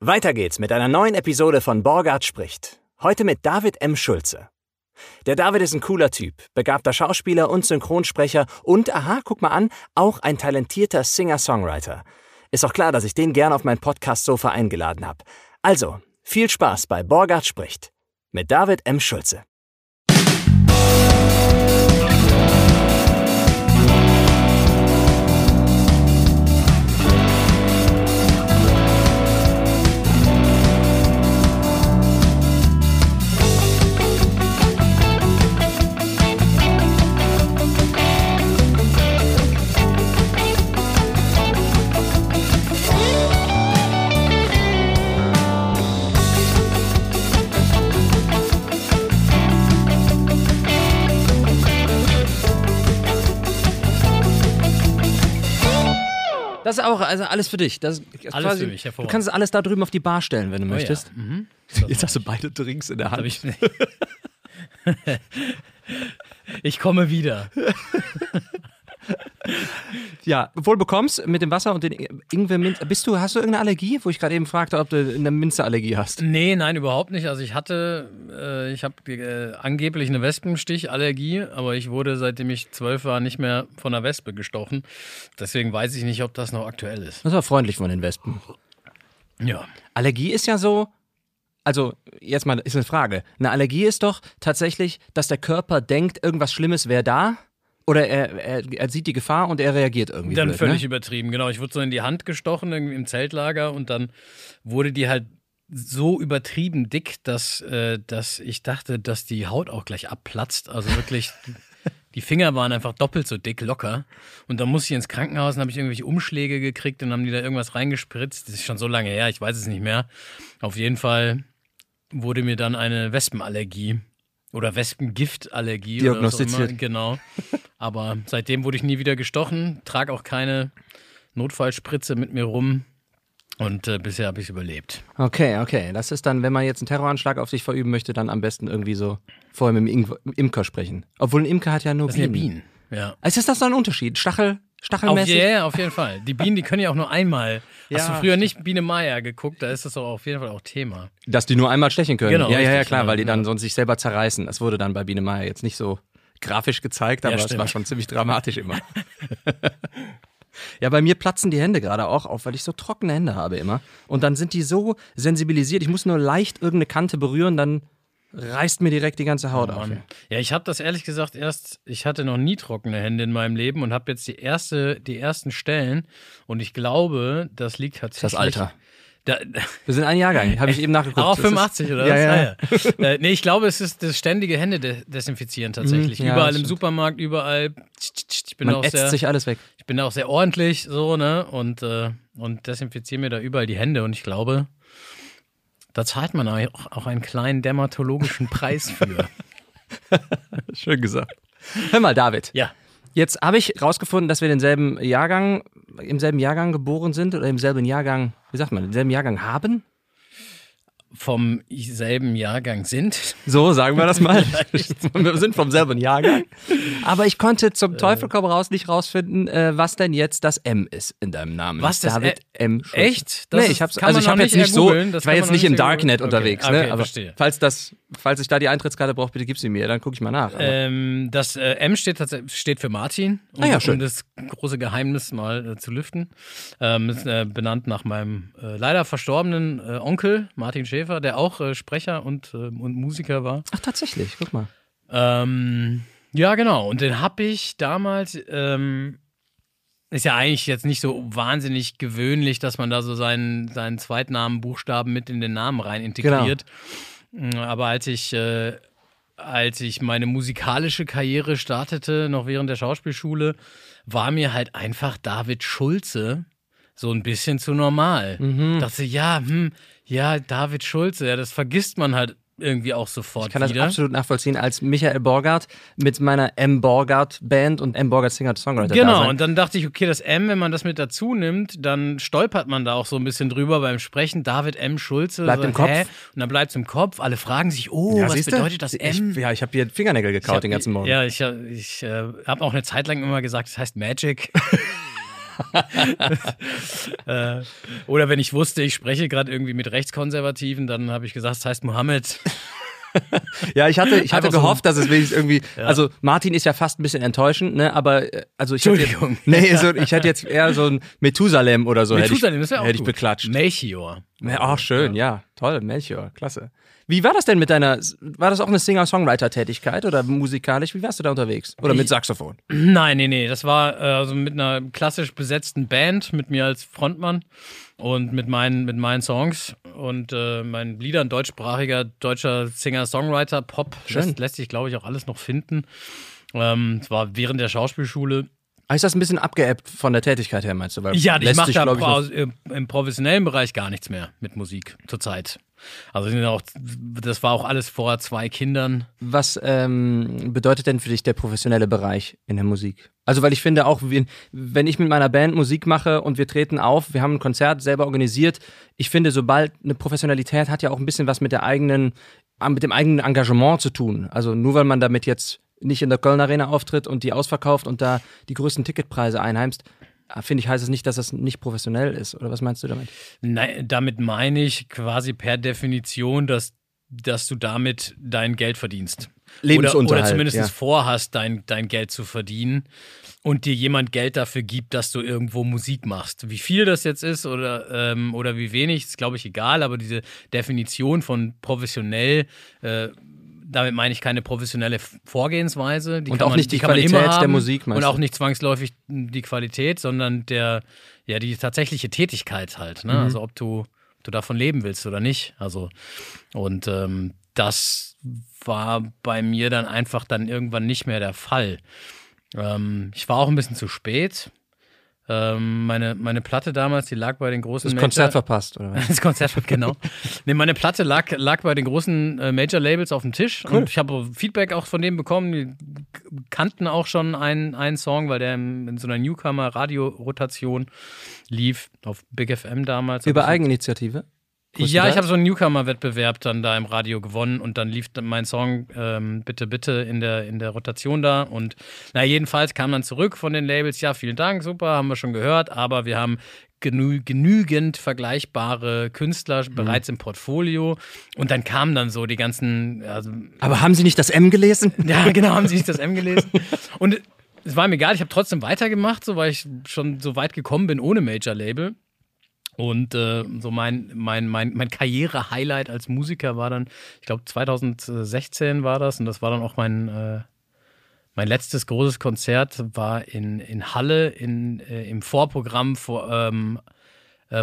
Weiter geht's mit einer neuen Episode von Borgard spricht. Heute mit David M. Schulze. Der David ist ein cooler Typ, begabter Schauspieler und Synchronsprecher und, aha, guck mal an, auch ein talentierter Singer-Songwriter. Ist auch klar, dass ich den gern auf mein Podcast-Sofa eingeladen habe. Also, viel Spaß bei Borgard spricht mit David M. Schulze. Das ist auch also alles für dich. Das ist Alles quasi, für mich, Du kannst es alles da drüben auf die Bar stellen, wenn du Oh ja. möchtest. Mhm. Jetzt hast du beide Drinks in der Hab ich, ich komme wieder. Ja, wohl bekommst mit dem Wasser und den Ingwer Minze. Bist du, hast du irgendeine Allergie? Wo ich gerade eben fragte, ob du eine Minzeallergie hast. Nee, nein, überhaupt nicht. Also ich hatte, äh, ich habe äh, angeblich eine Wespenstichallergie, aber ich wurde, seitdem ich zwölf war, nicht mehr von einer Wespe gestochen. Deswegen weiß ich nicht, ob das noch aktuell ist. Das war freundlich von den Wespen. Ja. Allergie ist ja so. Also, jetzt mal ist eine Frage. Eine Allergie ist doch tatsächlich, dass der Körper denkt, irgendwas Schlimmes wäre da. Oder er, er, er sieht die Gefahr und er reagiert irgendwie. Dann blöd, völlig ne? übertrieben, genau. Ich wurde so in die Hand gestochen irgendwie im Zeltlager und dann wurde die halt so übertrieben dick, dass, äh, dass ich dachte, dass die Haut auch gleich abplatzt. Also wirklich, die Finger waren einfach doppelt so dick, locker. Und dann musste ich ins Krankenhaus und habe ich irgendwelche Umschläge gekriegt und haben die da irgendwas reingespritzt. Das ist schon so lange her, ich weiß es nicht mehr. Auf jeden Fall wurde mir dann eine Wespenallergie oder Wespengiftallergie oder was auch immer. Diagnostiziert. Genau. Aber seitdem wurde ich nie wieder gestochen, trage auch keine Notfallspritze mit mir rum und äh, bisher habe ich es überlebt. Okay, okay. Das ist dann, wenn man jetzt einen Terroranschlag auf sich verüben möchte, dann am besten irgendwie so vorher mit dem Ing- Imker sprechen. Obwohl ein Imker hat ja nur Das sind ja Bienen. Bienen. Ja. Also ist das so ein Unterschied? Stachel, stachelmäßig? ja, ja, auf jeden Fall. Die Bienen, die können ja auch nur einmal. Hast Ja, du früher nicht Biene Meier geguckt? Da ist das doch auf jeden Fall auch Thema. Dass die nur einmal stechen können. Genau, ja, ja, ja, klar, weil die dann sonst sich selber zerreißen. Das wurde dann bei Biene Meier jetzt nicht so grafisch gezeigt, aber Ja, es war schon ziemlich dramatisch immer. ja, bei mir platzen die Hände gerade auch auf, weil ich so trockene Hände habe immer. Und dann sind die so sensibilisiert, ich muss nur leicht irgendeine Kante berühren, dann reißt mir direkt die ganze Haut auf. Mann. Ja, ich habe das ehrlich gesagt erst, ich hatte noch nie trockene Hände in meinem Leben und habe jetzt die erste, die ersten Stellen und ich glaube, das liegt tatsächlich. Das Alter. Da, Wir sind ein Jahrgang, habe ich eben nachgeguckt. auch Das ist- 85 oder Ja, was? ja. Ja. äh, nee, ich glaube, es ist das ständige Hände de desinfizieren tatsächlich. Mhm, ja, überall im. Supermarkt, überall. Ich bin Man auch ätzt sehr, sich alles weg. ich bin auch sehr ordentlich so, ne? Und, äh, und desinfiziere mir da überall die Hände und ich glaube, da zahlt man auch, auch einen kleinen dermatologischen Preis für. Schön gesagt. Hör mal, David. ja. Jetzt habe ich rausgefunden, dass wir denselben Jahrgang, im selben Jahrgang geboren sind oder im selben Jahrgang, wie sagt man, im selben Jahrgang haben. vom selben Jahrgang sind. So, sagen wir das mal. wir sind vom selben Jahrgang. Aber ich konnte zum Teufel komm raus nicht rausfinden, äh, was denn jetzt das M ist in deinem Namen. Was das David M. Schulze. Echt? Das nee, ich hab's, also ich habe jetzt nicht so, ich war jetzt nicht im Darknet ergoogeln. unterwegs, Okay, ne? okay, Aber verstehe. falls das, falls ich da die Eintrittskarte brauche, bitte gib sie mir, dann gucke ich mal nach. Ähm, das äh, M steht, steht für Martin, um, Ah ja, schön. um das große Geheimnis mal äh, zu lüften. Ähm, ist äh, benannt nach meinem äh, leider verstorbenen äh, Onkel Martin Schäfer, der auch äh, Sprecher und, äh, und Musiker war. Ach, tatsächlich, guck mal. Ähm, ja, genau. Und den habe ich damals. Ähm, ist ja eigentlich jetzt nicht so wahnsinnig gewöhnlich, dass man da so seinen, seinen Zweitnamenbuchstaben mit in den Namen rein integriert. Mm, Aber als ich, äh, als ich meine musikalische Karriere startete, noch während der Schauspielschule, war mir halt einfach David Schulze so ein bisschen zu normal. Mhm. Dachte, ja, hm, ja, David Schulze, ja, das vergisst man halt irgendwie auch sofort Ich kann das wieder. absolut nachvollziehen als Michael Borgart mit meiner M. Borgart Band und M. Borgart Singer Songwriter. Genau, und dann dachte ich, okay, das M, wenn man das mit dazu nimmt, dann stolpert man da auch so ein bisschen drüber beim Sprechen. David M. Schulze. Bleibt so, im Kopf. Hä? Und dann bleibt es im Kopf. Alle fragen sich, oh, ja, was bedeutet das M? Ich, ja, ich habe hier Fingernägel gekaut hab- den ganzen Morgen. Ja, ich, ich äh, habe auch eine Zeit lang immer gesagt, es heißt Magic. äh, oder wenn ich wusste, ich spreche gerade irgendwie mit Rechtskonservativen, dann habe ich gesagt, es heißt Mohammed. Ja, ich hatte, ich hatte Einfach so gehofft, dass es wenigstens irgendwie. Also Martin ist ja fast ein bisschen enttäuschend, ne? Aber äh, also ich hätte jetzt, nee, so, ich hätte jetzt eher so ein Methusalem oder so Methusalem, hätte das ich, wäre auch hätte ich gut. beklatscht. Melchior. Ja, Ach, schön, ja. Toll, Melchior, klasse. Wie war das denn mit deiner, war das auch eine Singer-Songwriter-Tätigkeit oder musikalisch? Wie warst du da unterwegs? Oder mit Saxophon? Nein, nee, nee. Das war äh, also mit einer klassisch besetzten Band, mit mir als Frontmann und mit meinen, mit meinen Songs und äh, meinen Liedern, deutschsprachiger deutscher Singer-Songwriter, Pop. Schön. Lässt, lässt sich, glaube ich, auch alles noch finden. Ähm, Es war während der Schauspielschule. Ah, Ist das ein bisschen abgeebbt von der Tätigkeit her, meinst du? Weil Ja, ich mache da ich, pro, im professionellen Bereich gar nichts mehr mit Musik zurzeit. Also sind auch, das war auch alles vor zwei Kindern. Was ähm, bedeutet denn für dich der professionelle Bereich in der Musik? Also, weil ich finde auch, wenn, ich mit meiner Band Musik mache und wir treten auf, wir haben ein Konzert selber organisiert, ich finde, sobald eine Professionalität hat ja auch ein bisschen was mit der eigenen, mit dem eigenen Engagement zu tun. Also nur weil man damit jetzt nicht in der Köln Arena auftritt und die ausverkauft und da die größten Ticketpreise einheimst, äh, finde ich, heißt es nicht, dass das nicht professionell ist. Oder was meinst du damit? Nein, damit meine ich quasi per Definition, dass, dass du damit dein Geld verdienst. Oder, Lebensunterhalt, oder zumindest ja. vorhast, dein, dein Geld zu verdienen und dir jemand Geld dafür gibt, dass du irgendwo Musik machst. Wie viel das jetzt ist oder, ähm, oder wie wenig, ist glaube ich egal, aber diese Definition von professionell, äh, damit meine ich keine professionelle Vorgehensweise. Die Und auch man, nicht die man Qualität der. Musik, meinst Und auch nicht zwangsläufig die Qualität, sondern der, ja, die tatsächliche Tätigkeit halt. Mhm. Ne? Also ob du, ob du davon leben willst oder nicht. Also, und ähm, das war bei mir dann einfach dann irgendwann nicht mehr der Fall. Ähm, ich war auch ein bisschen zu spät. Ähm, meine, meine Platte damals, die lag bei den großen Das Konzert verpasst, oder was? das Konzert, genau. Nee, meine Platte lag, lag bei den großen äh, Major-Labels auf dem Tisch und ich habe Feedback auch von denen bekommen. Die kannten auch schon einen, einen Song, weil der in, so einer Newcomer-Radio-Rotation lief, auf Big FM damals. Über ich- Eigeninitiative? Ja, ich habe so einen Newcomer-Wettbewerb dann da im Radio gewonnen und dann lief mein Song ähm, Bitte, bitte in der, in der Rotation da. Und na, jedenfalls kam dann zurück von den Labels, ja, vielen Dank, super, haben wir schon gehört, aber wir haben genü genügend vergleichbare Künstler Mhm. bereits im Portfolio. Und dann kamen dann so die ganzen, also, Aber haben Sie nicht das M gelesen? ja, genau, haben sie nicht das M gelesen. Und es war mir egal, ich habe trotzdem weitergemacht, so weil ich schon so weit gekommen bin ohne Major-Label. Und äh, so mein, mein, mein, mein Karriere-Highlight als Musiker war dann, ich glaube 2016 war das. Und das war dann auch mein, äh, mein letztes großes Konzert, war in, in Halle in, äh, im Vorprogramm vor, ähm, äh,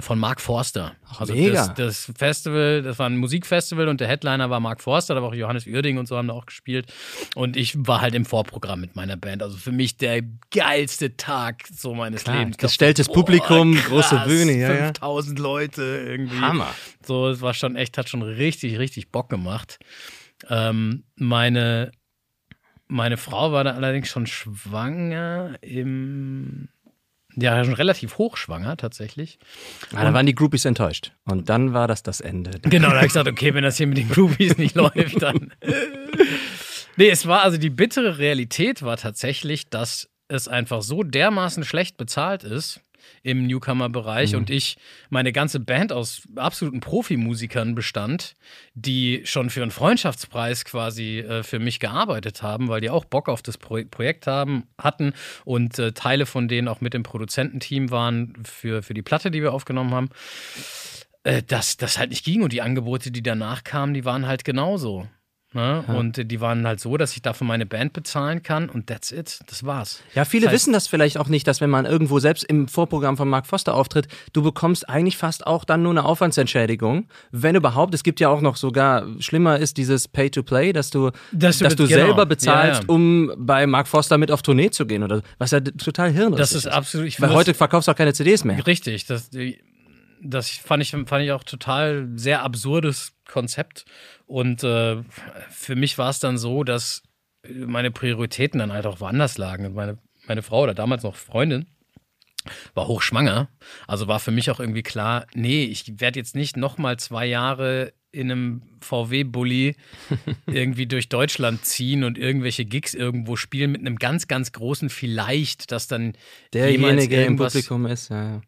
von Mark Forster. also mega. Das, das Festival, das war ein Musikfestival und der Headliner war Mark Forster, da war auch Johannes Uerding und so haben da auch gespielt. Und ich war halt im Vorprogramm mit meiner Band. Also für mich der geilste Tag so meines Klar, Lebens. gestelltes Boah, Publikum, krass, große Bühne, ja, ja. 5000 Leute irgendwie. Hammer. So, es war schon echt, hat schon richtig, richtig Bock gemacht. Ähm, meine, meine Frau war da allerdings schon schwanger im, ja, schon relativ hochschwanger tatsächlich. Ah, da waren die Groupies enttäuscht. Und dann war das das Ende. Genau, da habe ich gesagt, okay, wenn das hier mit den Groupies nicht läuft, dann. nee, es war also die bittere Realität war tatsächlich, dass es einfach so dermaßen schlecht bezahlt ist im Newcomer-Bereich und ich meine ganze Band aus absoluten Profimusikern bestand, die schon für einen Freundschaftspreis quasi äh, für mich gearbeitet haben, weil die auch Bock auf das Pro Projekt haben, hatten und äh, Teile von denen auch mit dem Produzententeam waren für, für die Platte, die wir aufgenommen haben äh, dass das halt nicht ging und die Angebote, die danach kamen, die waren halt genauso. Ne? Und äh, die waren halt so, dass ich dafür meine Band bezahlen kann und that's it. Das war's. Ja, viele Das heißt- wissen das vielleicht auch nicht, dass wenn man irgendwo selbst im Vorprogramm von Mark Foster auftritt, du bekommst eigentlich fast auch dann nur eine Aufwandsentschädigung. Wenn überhaupt, es gibt ja auch noch sogar, schlimmer ist dieses Pay-to-Play, dass du, Dass dass du genau. selber bezahlst, Ja, ja. um bei Mark Foster mit auf Tournee zu gehen oder was ja total hirnrissig Das ist absolut. Ich Weil heute verkaufst du auch keine CDs mehr. Richtig, das, das fand, ich, fand ich auch total sehr absurdes Konzept. Und äh, für mich war es dann so, dass meine Prioritäten dann halt auch woanders lagen. Und Meine, meine Frau oder damals noch Freundin war hochschwanger. Also war für mich auch irgendwie klar, nee, ich werde jetzt nicht nochmal zwei Jahre in einem VW-Bully irgendwie durch Deutschland ziehen und irgendwelche Gigs irgendwo spielen mit einem ganz, ganz großen Vielleicht, dass dann derjenige im Publikum ist. Ja, ja.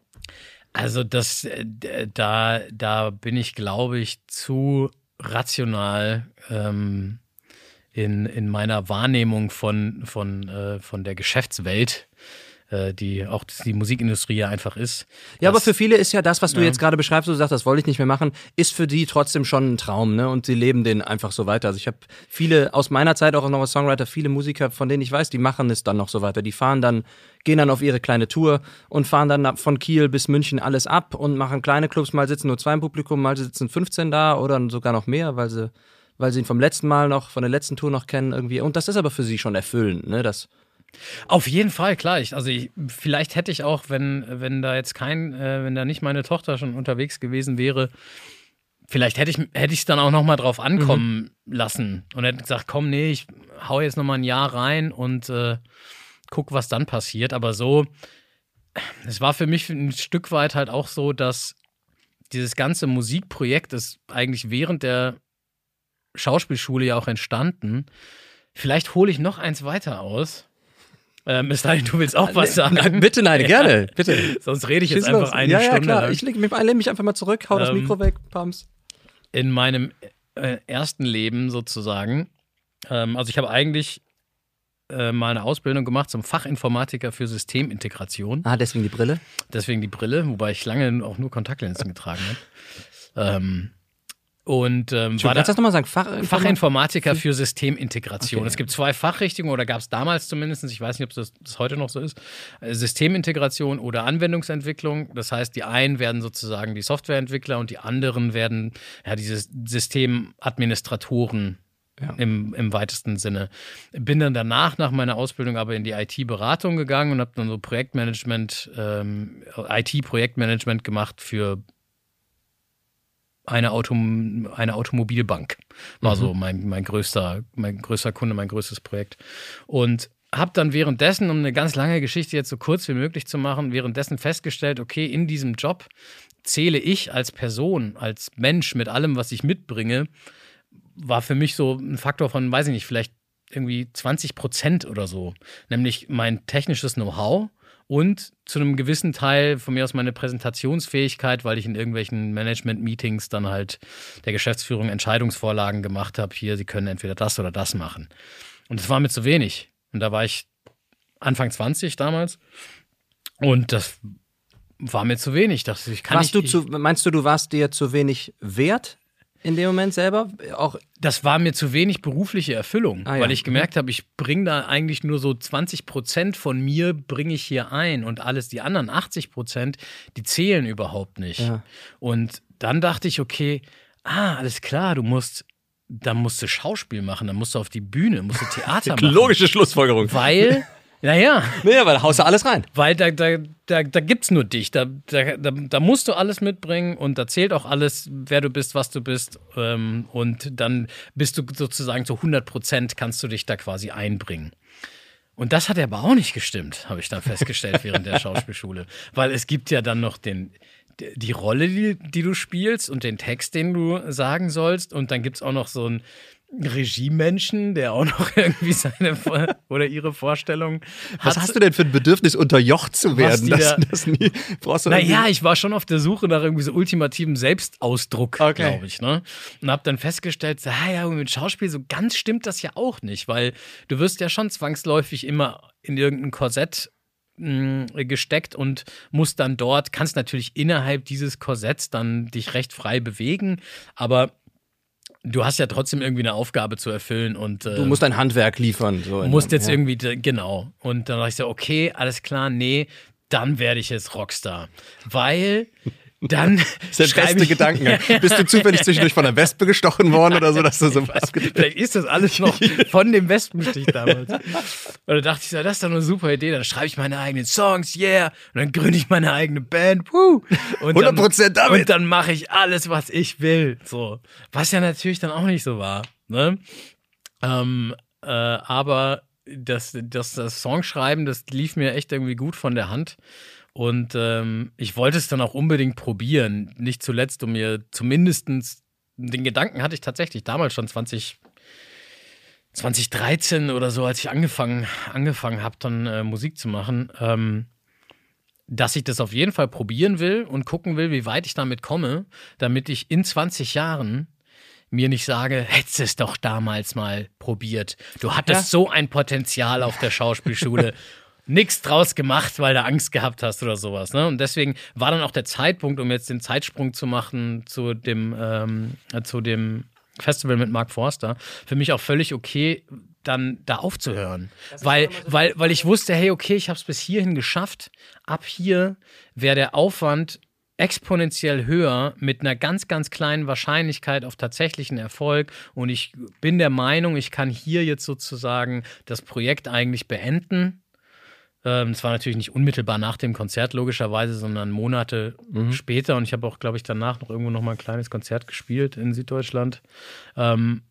Also das, äh, da, da bin ich, glaube ich, zu rational ähm, in, in meiner Wahrnehmung von, von, äh, von der Geschäftswelt äh, die auch die Musikindustrie ja einfach ist. Ja, aber für viele ist ja das, was du ja. jetzt gerade beschreibst, du sagst, das wollte ich nicht mehr machen, ist für die trotzdem schon ein Traum, ne? Und sie leben den einfach so weiter. Also ich habe viele aus meiner Zeit auch noch als Songwriter, viele Musiker, von denen ich weiß, die machen es dann noch so weiter. Die fahren dann, gehen dann auf ihre kleine Tour und fahren dann von Kiel bis München alles ab und machen kleine Clubs. Mal sitzen nur zwei im Publikum, mal sitzen 15 da oder sogar noch mehr, weil sie weil sie ihn vom letzten Mal noch, von der letzten Tour noch kennen irgendwie. Und das ist aber für sie schon erfüllend, ne? Das, auf jeden Fall, klar. Ich, also ich, vielleicht hätte ich auch, wenn, wenn da jetzt kein, äh, wenn da nicht meine Tochter schon unterwegs gewesen wäre, vielleicht hätte ich hätte ich es dann auch noch mal drauf ankommen mhm. lassen und hätte gesagt, komm, nee, ich hau jetzt noch mal ein Jahr rein und äh, guck, was dann passiert. Aber so, es war für mich ein Stück weit halt auch so, dass dieses ganze Musikprojekt ist eigentlich während der Schauspielschule ja auch entstanden. Vielleicht hole ich noch eins weiter aus. Ähm, es sei du willst auch was sagen. Bitte, nein, gerne, bitte. Sonst rede ich Schieß jetzt einfach los. eine ja, ja, Stunde. Klar. Lang. Ich lege mich, lehne mich einfach mal zurück, hau ähm, das Mikro weg, Pams. In meinem äh, ersten Leben sozusagen, ähm, also ich habe eigentlich äh, mal eine Ausbildung gemacht zum Fachinformatiker für Systemintegration. Ah, deswegen die Brille? Deswegen die Brille, wobei ich lange auch nur Kontaktlinsen getragen habe. Ähm, und ähm, war da, das nochmal sagen? Fachinformatiker, Fachinformatiker für Systemintegration. Okay. Es gibt zwei Fachrichtungen, oder gab es damals zumindest, ich weiß nicht, ob das, das, heute noch so ist, äh, Systemintegration oder Anwendungsentwicklung. Das heißt, die einen werden sozusagen die Softwareentwickler und die anderen werden ja diese Systemadministratoren ja. Im, im weitesten Sinne. Bin dann danach, nach meiner Ausbildung, aber in die IT-Beratung gegangen und habe dann so Projektmanagement, ähm, IT-Projektmanagement gemacht für eine, Autom eine Automobilbank. War mhm. so mein, mein, größter, mein größter Kunde, mein größtes Projekt. Und habe dann währenddessen, um eine ganz lange Geschichte jetzt so kurz wie möglich zu machen, währenddessen festgestellt, okay, in diesem Job zähle ich als Person, als Mensch mit allem, was ich mitbringe, war für mich so ein Faktor von, weiß ich nicht, vielleicht irgendwie 20 Prozent oder so. Nämlich mein technisches Know-how und zu einem gewissen Teil von mir aus meine Präsentationsfähigkeit, weil ich in irgendwelchen Management-Meetings dann halt der Geschäftsführung Entscheidungsvorlagen gemacht habe. Hier, Sie können entweder das oder das machen. Und das war mir zu wenig. Und da war ich Anfang 20 damals. Und das war mir zu wenig. Ich, kann warst ich, du zu, meinst du, du warst dir zu wenig wert? In dem Moment selber? Auch das war mir zu wenig berufliche Erfüllung, ah, ja. weil ich gemerkt habe, ich bringe da eigentlich nur so 20 Prozent von mir bringe ich hier ein und alles, die anderen 80 Prozent, die zählen überhaupt nicht. Ja. Und dann dachte ich, okay, ah, alles klar, du musst dann musst du Schauspiel machen, dann musst du auf die Bühne, musst du Theater machen. Logische Schlussfolgerung. Weil naja. Naja, weil da haust du alles rein. Weil da, da, da, da gibt's nur dich. Da, da, da, musst du alles mitbringen und da zählt auch alles, wer du bist, was du bist. Ähm, und dann bist du sozusagen zu 100 Prozent kannst du dich da quasi einbringen. Und das hat aber auch nicht gestimmt, habe ich dann festgestellt während der Schauspielschule. Weil es gibt ja dann noch den, die Rolle, die, die du spielst und den Text, den du sagen sollst. Und dann gibt's auch noch so ein Regiemenschen, der auch noch irgendwie seine oder ihre Vorstellung hat. Was hast du denn für ein Bedürfnis, unterjocht zu werden? Das, das nie, brauchst du naja, ich war schon auf der Suche nach irgendwie so ultimativen Selbstausdruck, okay. glaube ich. Ne? Und habe dann festgestellt, so, ah ja, mit Schauspiel so ganz stimmt das ja auch nicht, weil du wirst ja schon zwangsläufig immer in irgendein Korsett hm, gesteckt und musst dann dort, kannst natürlich innerhalb dieses Korsetts dann dich recht frei bewegen, aber du hast ja trotzdem irgendwie eine Aufgabe zu erfüllen und äh, du musst ein Handwerk liefern. So musst jetzt ja. irgendwie genau. Und dann dachte ich so, okay, alles klar, nee, dann werde ich jetzt Rockstar, weil dann das ist der beste Gedankengang. Bist du zufällig zwischendurch von einer Wespe gestochen worden oder so, dass du so weiß, Vielleicht ist das alles noch von dem Wespenstich damals. Und dann dachte ich so, das ist doch eine super Idee. Dann schreibe ich meine eigenen Songs, yeah. Und dann gründe ich meine eigene Band, woo. Und 100 dann, damit. Und dann mache ich alles, was ich will. So. Was ja natürlich dann auch nicht so war. Ne? Ähm, äh, aber das, das, das Songschreiben, das lief mir echt irgendwie gut von der Hand. Und ähm, ich wollte es dann auch unbedingt probieren. Nicht zuletzt, um mir zumindest den Gedanken hatte ich tatsächlich damals schon 20, 2013 oder so, als ich angefangen, angefangen habe, dann äh, Musik zu machen, ähm, dass ich das auf jeden Fall probieren will und gucken will, wie weit ich damit komme, damit ich in 20 Jahren mir nicht sage, hättest es doch damals mal probiert. Du hattest ja. so ein Potenzial auf der Schauspielschule. Nichts draus gemacht, weil du Angst gehabt hast oder sowas. Ne? Und deswegen war dann auch der Zeitpunkt, um jetzt den Zeitsprung zu machen zu dem, ähm, zu dem Festival mit Mark Forster, für mich auch völlig okay, dann da aufzuhören. Weil, weil, weil ich wusste, hey, okay, ich habe es bis hierhin geschafft. Ab hier wäre der Aufwand exponentiell höher mit einer ganz, ganz kleinen Wahrscheinlichkeit auf tatsächlichen Erfolg. Und ich bin der Meinung, ich kann hier jetzt sozusagen das Projekt eigentlich beenden es war natürlich nicht unmittelbar nach dem Konzert, logischerweise, sondern Monate mhm. später. Und ich habe auch, glaube ich, danach noch irgendwo noch mal ein kleines Konzert gespielt in Süddeutschland. Ähm,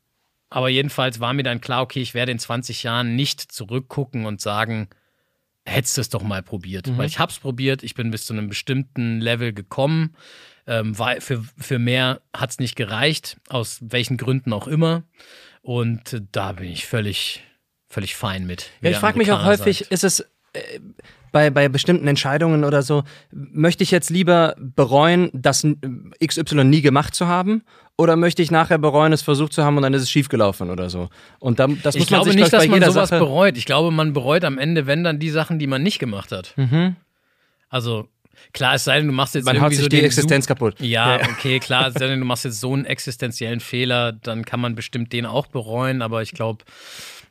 aber jedenfalls war mir dann klar, okay, ich werde in 20 Jahren nicht zurückgucken und sagen, hättest du es doch mal probiert. Mhm. Weil ich habe es probiert, ich bin bis zu einem bestimmten Level gekommen. Ähm, weil für, für mehr hat es nicht gereicht, aus welchen Gründen auch immer. Und da bin ich völlig, völlig fein mit. Ja, ich frage mich auch häufig, sagt. ist es bei, bei bestimmten Entscheidungen oder so, möchte ich jetzt lieber bereuen, das XY nie gemacht zu haben? Oder möchte ich nachher bereuen, es versucht zu haben und dann ist es schiefgelaufen oder so? Und dann, das ich muss man glaube sich, nicht, dass man sowas Sache bereut. Ich glaube, man bereut am Ende, wenn dann die Sachen, die man nicht gemacht hat. Mhm. Also Klar, es sei denn, du machst jetzt Man irgendwie sich so die Existenz Su kaputt. Ja, okay, klar, es sei denn, du machst jetzt so einen existenziellen Fehler, dann kann man bestimmt den auch bereuen, aber ich glaube,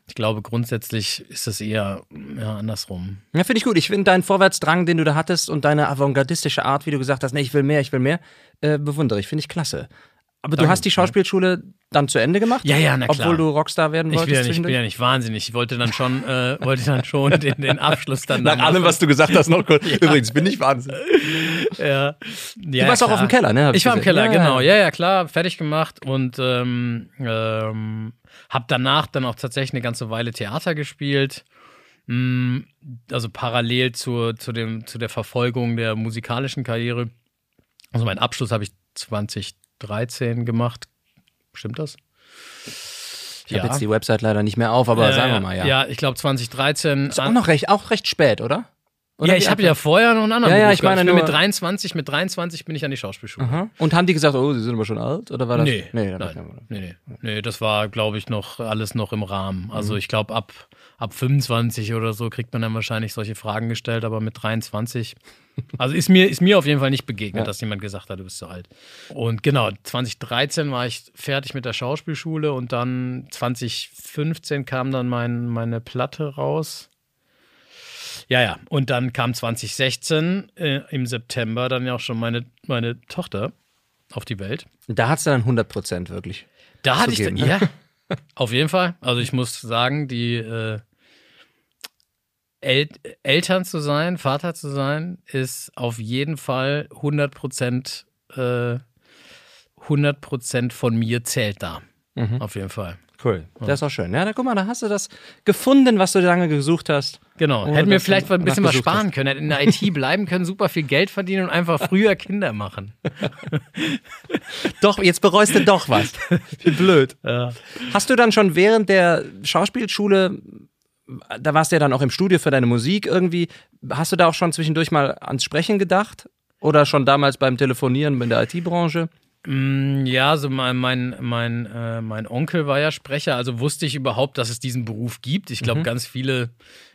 ich glaube, grundsätzlich ist das eher ja, andersrum. Ja, finde ich gut. Ich finde deinen Vorwärtsdrang, den du da hattest und deine avantgardistische Art, wie du gesagt hast, nee, ich will mehr, ich will mehr, äh, bewundere ich. Finde ich klasse. Aber Danke. du hast die Schauspielschule dann zu Ende gemacht? Ja, ja, na klar. Obwohl du Rockstar werden wolltest? Ich bin ja nicht, bin ja nicht wahnsinnig. Ich wollte dann schon, äh, wollte dann schon den, den Abschluss dann. Nach allem, was du gesagt hast, noch kurz. Ja. Übrigens, bin ich wahnsinnig. Ja. ja. Du warst klar. auch auf dem Keller, ne? Ich, ich war im Keller, ja, genau. Ja, ja, klar. Fertig gemacht und ähm, ähm, hab danach dann auch tatsächlich eine ganze Weile Theater gespielt. Mm, also parallel zur, zu, dem, zu der Verfolgung der musikalischen Karriere. Also meinen Abschluss habe ich 20 13 gemacht. Stimmt das? Ich ja. habe jetzt die Website leider nicht mehr auf, aber äh, sagen wir mal, ja. Ja, ich glaube 2013. Ist auch noch recht, auch recht spät, oder? Oder ja, ich habe ja vorher noch einen anderen ja, ja, ich meine ich nur mit 23, mit 23 bin ich an die Schauspielschule. Aha. Und haben die gesagt, oh, sie sind aber schon alt? Oder war das? Nee, nee, nein, nee, nee, nee, das war, glaube ich, noch alles noch im Rahmen. Also mhm. ich glaube, ab, ab 25 oder so kriegt man dann wahrscheinlich solche Fragen gestellt, aber mit 23 also ist mir, ist mir auf jeden Fall nicht begegnet, ja. dass jemand gesagt hat, du bist zu alt. Und genau, 2013 war ich fertig mit der Schauspielschule und dann 2015 kam dann mein, meine Platte raus. Ja, ja. Und dann kam 2016 äh, im September dann ja auch schon meine, meine Tochter auf die Welt. Da hat es dann 100 Prozent wirklich. Da hatte ich, geben, ne? ja, auf jeden Fall. Also ich muss sagen, die, äh, El Eltern zu sein, Vater zu sein, ist auf jeden Fall 100 Prozent, äh, 100 Prozent von mir zählt da. Mhm. Auf jeden Fall. Cool. Das ist auch schön. Ja, da, guck mal, da hast du das gefunden, was du lange gesucht hast. Genau. Hätten wir vielleicht ein bisschen was sparen hast. können, hätten in der IT bleiben können, super viel Geld verdienen und einfach früher Kinder machen. doch, jetzt bereust du doch was. Wie blöd. Ja. Hast du dann schon während der Schauspielschule da warst du ja dann auch im Studio für deine Musik irgendwie. Hast du da auch schon zwischendurch mal ans Sprechen gedacht? Oder schon damals beim Telefonieren in der IT-Branche? Mm, ja, also mein, mein, mein, äh, mein Onkel war ja Sprecher, also wusste ich überhaupt, dass es diesen Beruf gibt. Ich glaube, mhm. ganz viele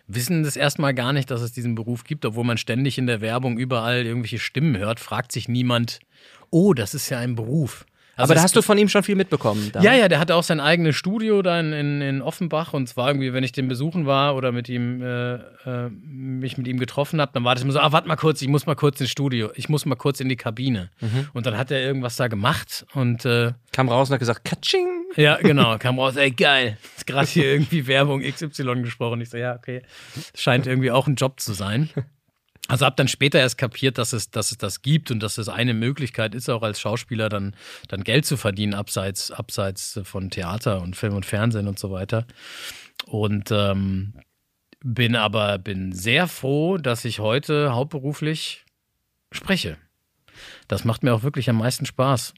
wissen das erstmal gar nicht, dass es diesen Beruf gibt, obwohl man ständig in der Werbung überall irgendwelche Stimmen hört, fragt sich niemand, oh, das ist ja ein Beruf. Also Aber da hast du von ihm schon viel mitbekommen. Da. Ja, ja, der hatte auch sein eigenes Studio da in, in, in, Offenbach und zwar irgendwie, wenn ich den besuchen war oder mit ihm äh, äh, mich mit ihm getroffen habe, dann war das immer so, ah, warte mal kurz, ich muss mal kurz ins Studio, ich muss mal kurz in die Kabine. Mhm. Und dann hat er irgendwas da gemacht und äh, kam raus und hat gesagt, Katsching. Ja, genau, kam raus, ey, geil. Ist gerade hier irgendwie Werbung XY gesprochen. Ich so, ja, okay. Scheint irgendwie auch ein Job zu sein. Also habe dann später erst kapiert, dass es, dass es das gibt und dass es eine Möglichkeit ist, auch als Schauspieler dann, dann Geld zu verdienen, abseits, abseits von Theater und Film und Fernsehen und so weiter. Und ähm, bin aber bin sehr froh, dass ich heute hauptberuflich spreche. Das macht mir auch wirklich am meisten Spaß.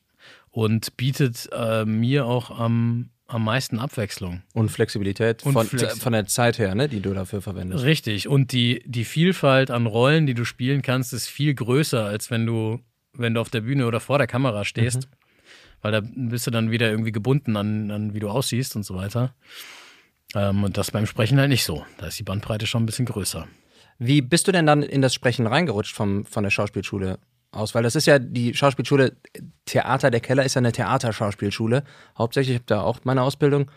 und bietet äh, mir auch am, am meisten Abwechslung. Und Flexibilität Und von, Flexi- von der Zeit her, ne, die du dafür verwendest. Richtig. Und die, die Vielfalt an Rollen, die du spielen kannst, ist viel größer, als wenn du, wenn du auf der Bühne oder vor der Kamera stehst. Weil da bist du dann wieder irgendwie gebunden an, an wie du aussiehst und so weiter. Ähm, und das beim Sprechen halt nicht so. Da ist die Bandbreite schon ein bisschen größer. Wie bist du denn dann in das Sprechen reingerutscht vom, von der Schauspielschule aus? Weil das ist ja die Schauspielschule, Theater der Keller ist ja eine Theaterschauspielschule. Hauptsächlich habe da auch meine Ausbildung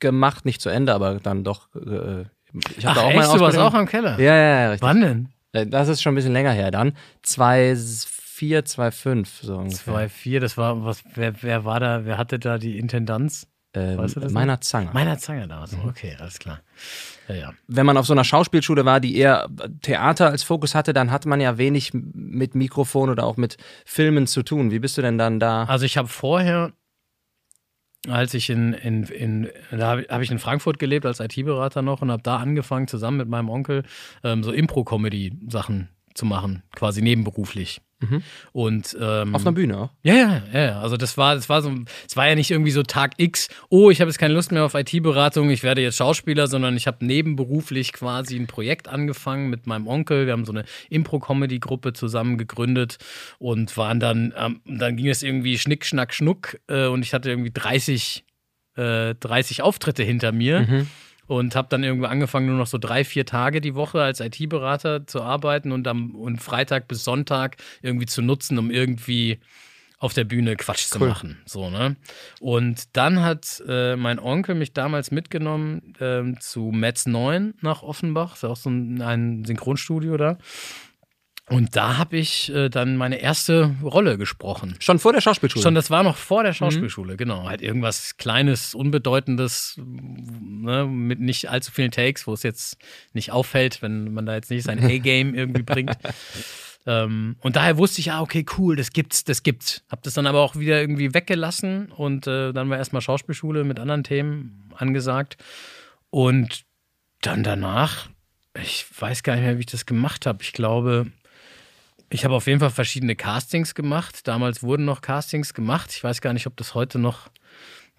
gemacht, nicht zu Ende, aber dann doch. Äh, ich habe da auch meine echt? Du warst Ausbildung. auch am Keller? Ja, ja, ja, richtig. Wann denn? Äh, Das ist schon ein bisschen länger her dann. 2004, 2005 so ungefähr. 2,4, das war, was, wer, wer war da, wer hatte da die Intendanz? Ähm, Weißt du meiner Zange. Meiner Zange damals. Okay, alles klar. Ja, ja. wenn man auf so einer Schauspielschule war, die eher Theater als Fokus hatte, dann hat man ja wenig mit Mikrofon oder auch mit Filmen zu tun. Wie bist du denn dann da? Also ich habe vorher, als ich in, in, in da habe hab ich in Frankfurt gelebt als IT-Berater noch und habe da angefangen, zusammen mit meinem Onkel ähm, so Impro-Comedy-Sachen zu machen, quasi nebenberuflich. Und ähm, auf einer Bühne auch? ja, ja, ja, ja. Also das war, das war so, es war ja nicht irgendwie so Tag X, oh, ich habe jetzt keine Lust mehr auf IT-Beratung, ich werde jetzt Schauspieler, sondern ich habe nebenberuflich quasi ein Projekt angefangen mit meinem Onkel. Wir haben so eine Impro-Comedy-Gruppe zusammen gegründet und waren dann, ähm, dann ging es irgendwie Schnick, Schnack, Schnuck äh, und ich hatte irgendwie 30, äh, 30 Auftritte hinter mir. Und habe dann irgendwie angefangen, nur noch so drei, vier Tage die Woche als IT-Berater zu arbeiten und am und Freitag bis Sonntag irgendwie zu nutzen, um irgendwie auf der Bühne Quatsch zu Cool. machen. So, ne? Und dann hat äh, mein Onkel mich damals mitgenommen ähm, zu Metz 9 nach Offenbach. Ist ja auch so ein, ein Synchronstudio da. Und da habe ich äh, dann meine erste Rolle gesprochen. Schon vor der Schauspielschule? Schon, das war noch vor der Schauspielschule, genau. Halt irgendwas Kleines, Unbedeutendes, ne, mit nicht allzu vielen Takes, wo es jetzt nicht auffällt, wenn man da jetzt nicht sein A-Game irgendwie bringt. Ähm, und daher wusste ich, ja, okay, cool, das gibt's, das gibt's. Hab das dann aber auch wieder irgendwie weggelassen und äh, dann war erstmal Schauspielschule mit anderen Themen angesagt. Und dann danach, ich weiß gar nicht mehr, wie ich das gemacht habe. Ich glaube, ich habe auf jeden Fall verschiedene Castings gemacht. Damals wurden noch Castings gemacht. Ich weiß gar nicht, ob das heute noch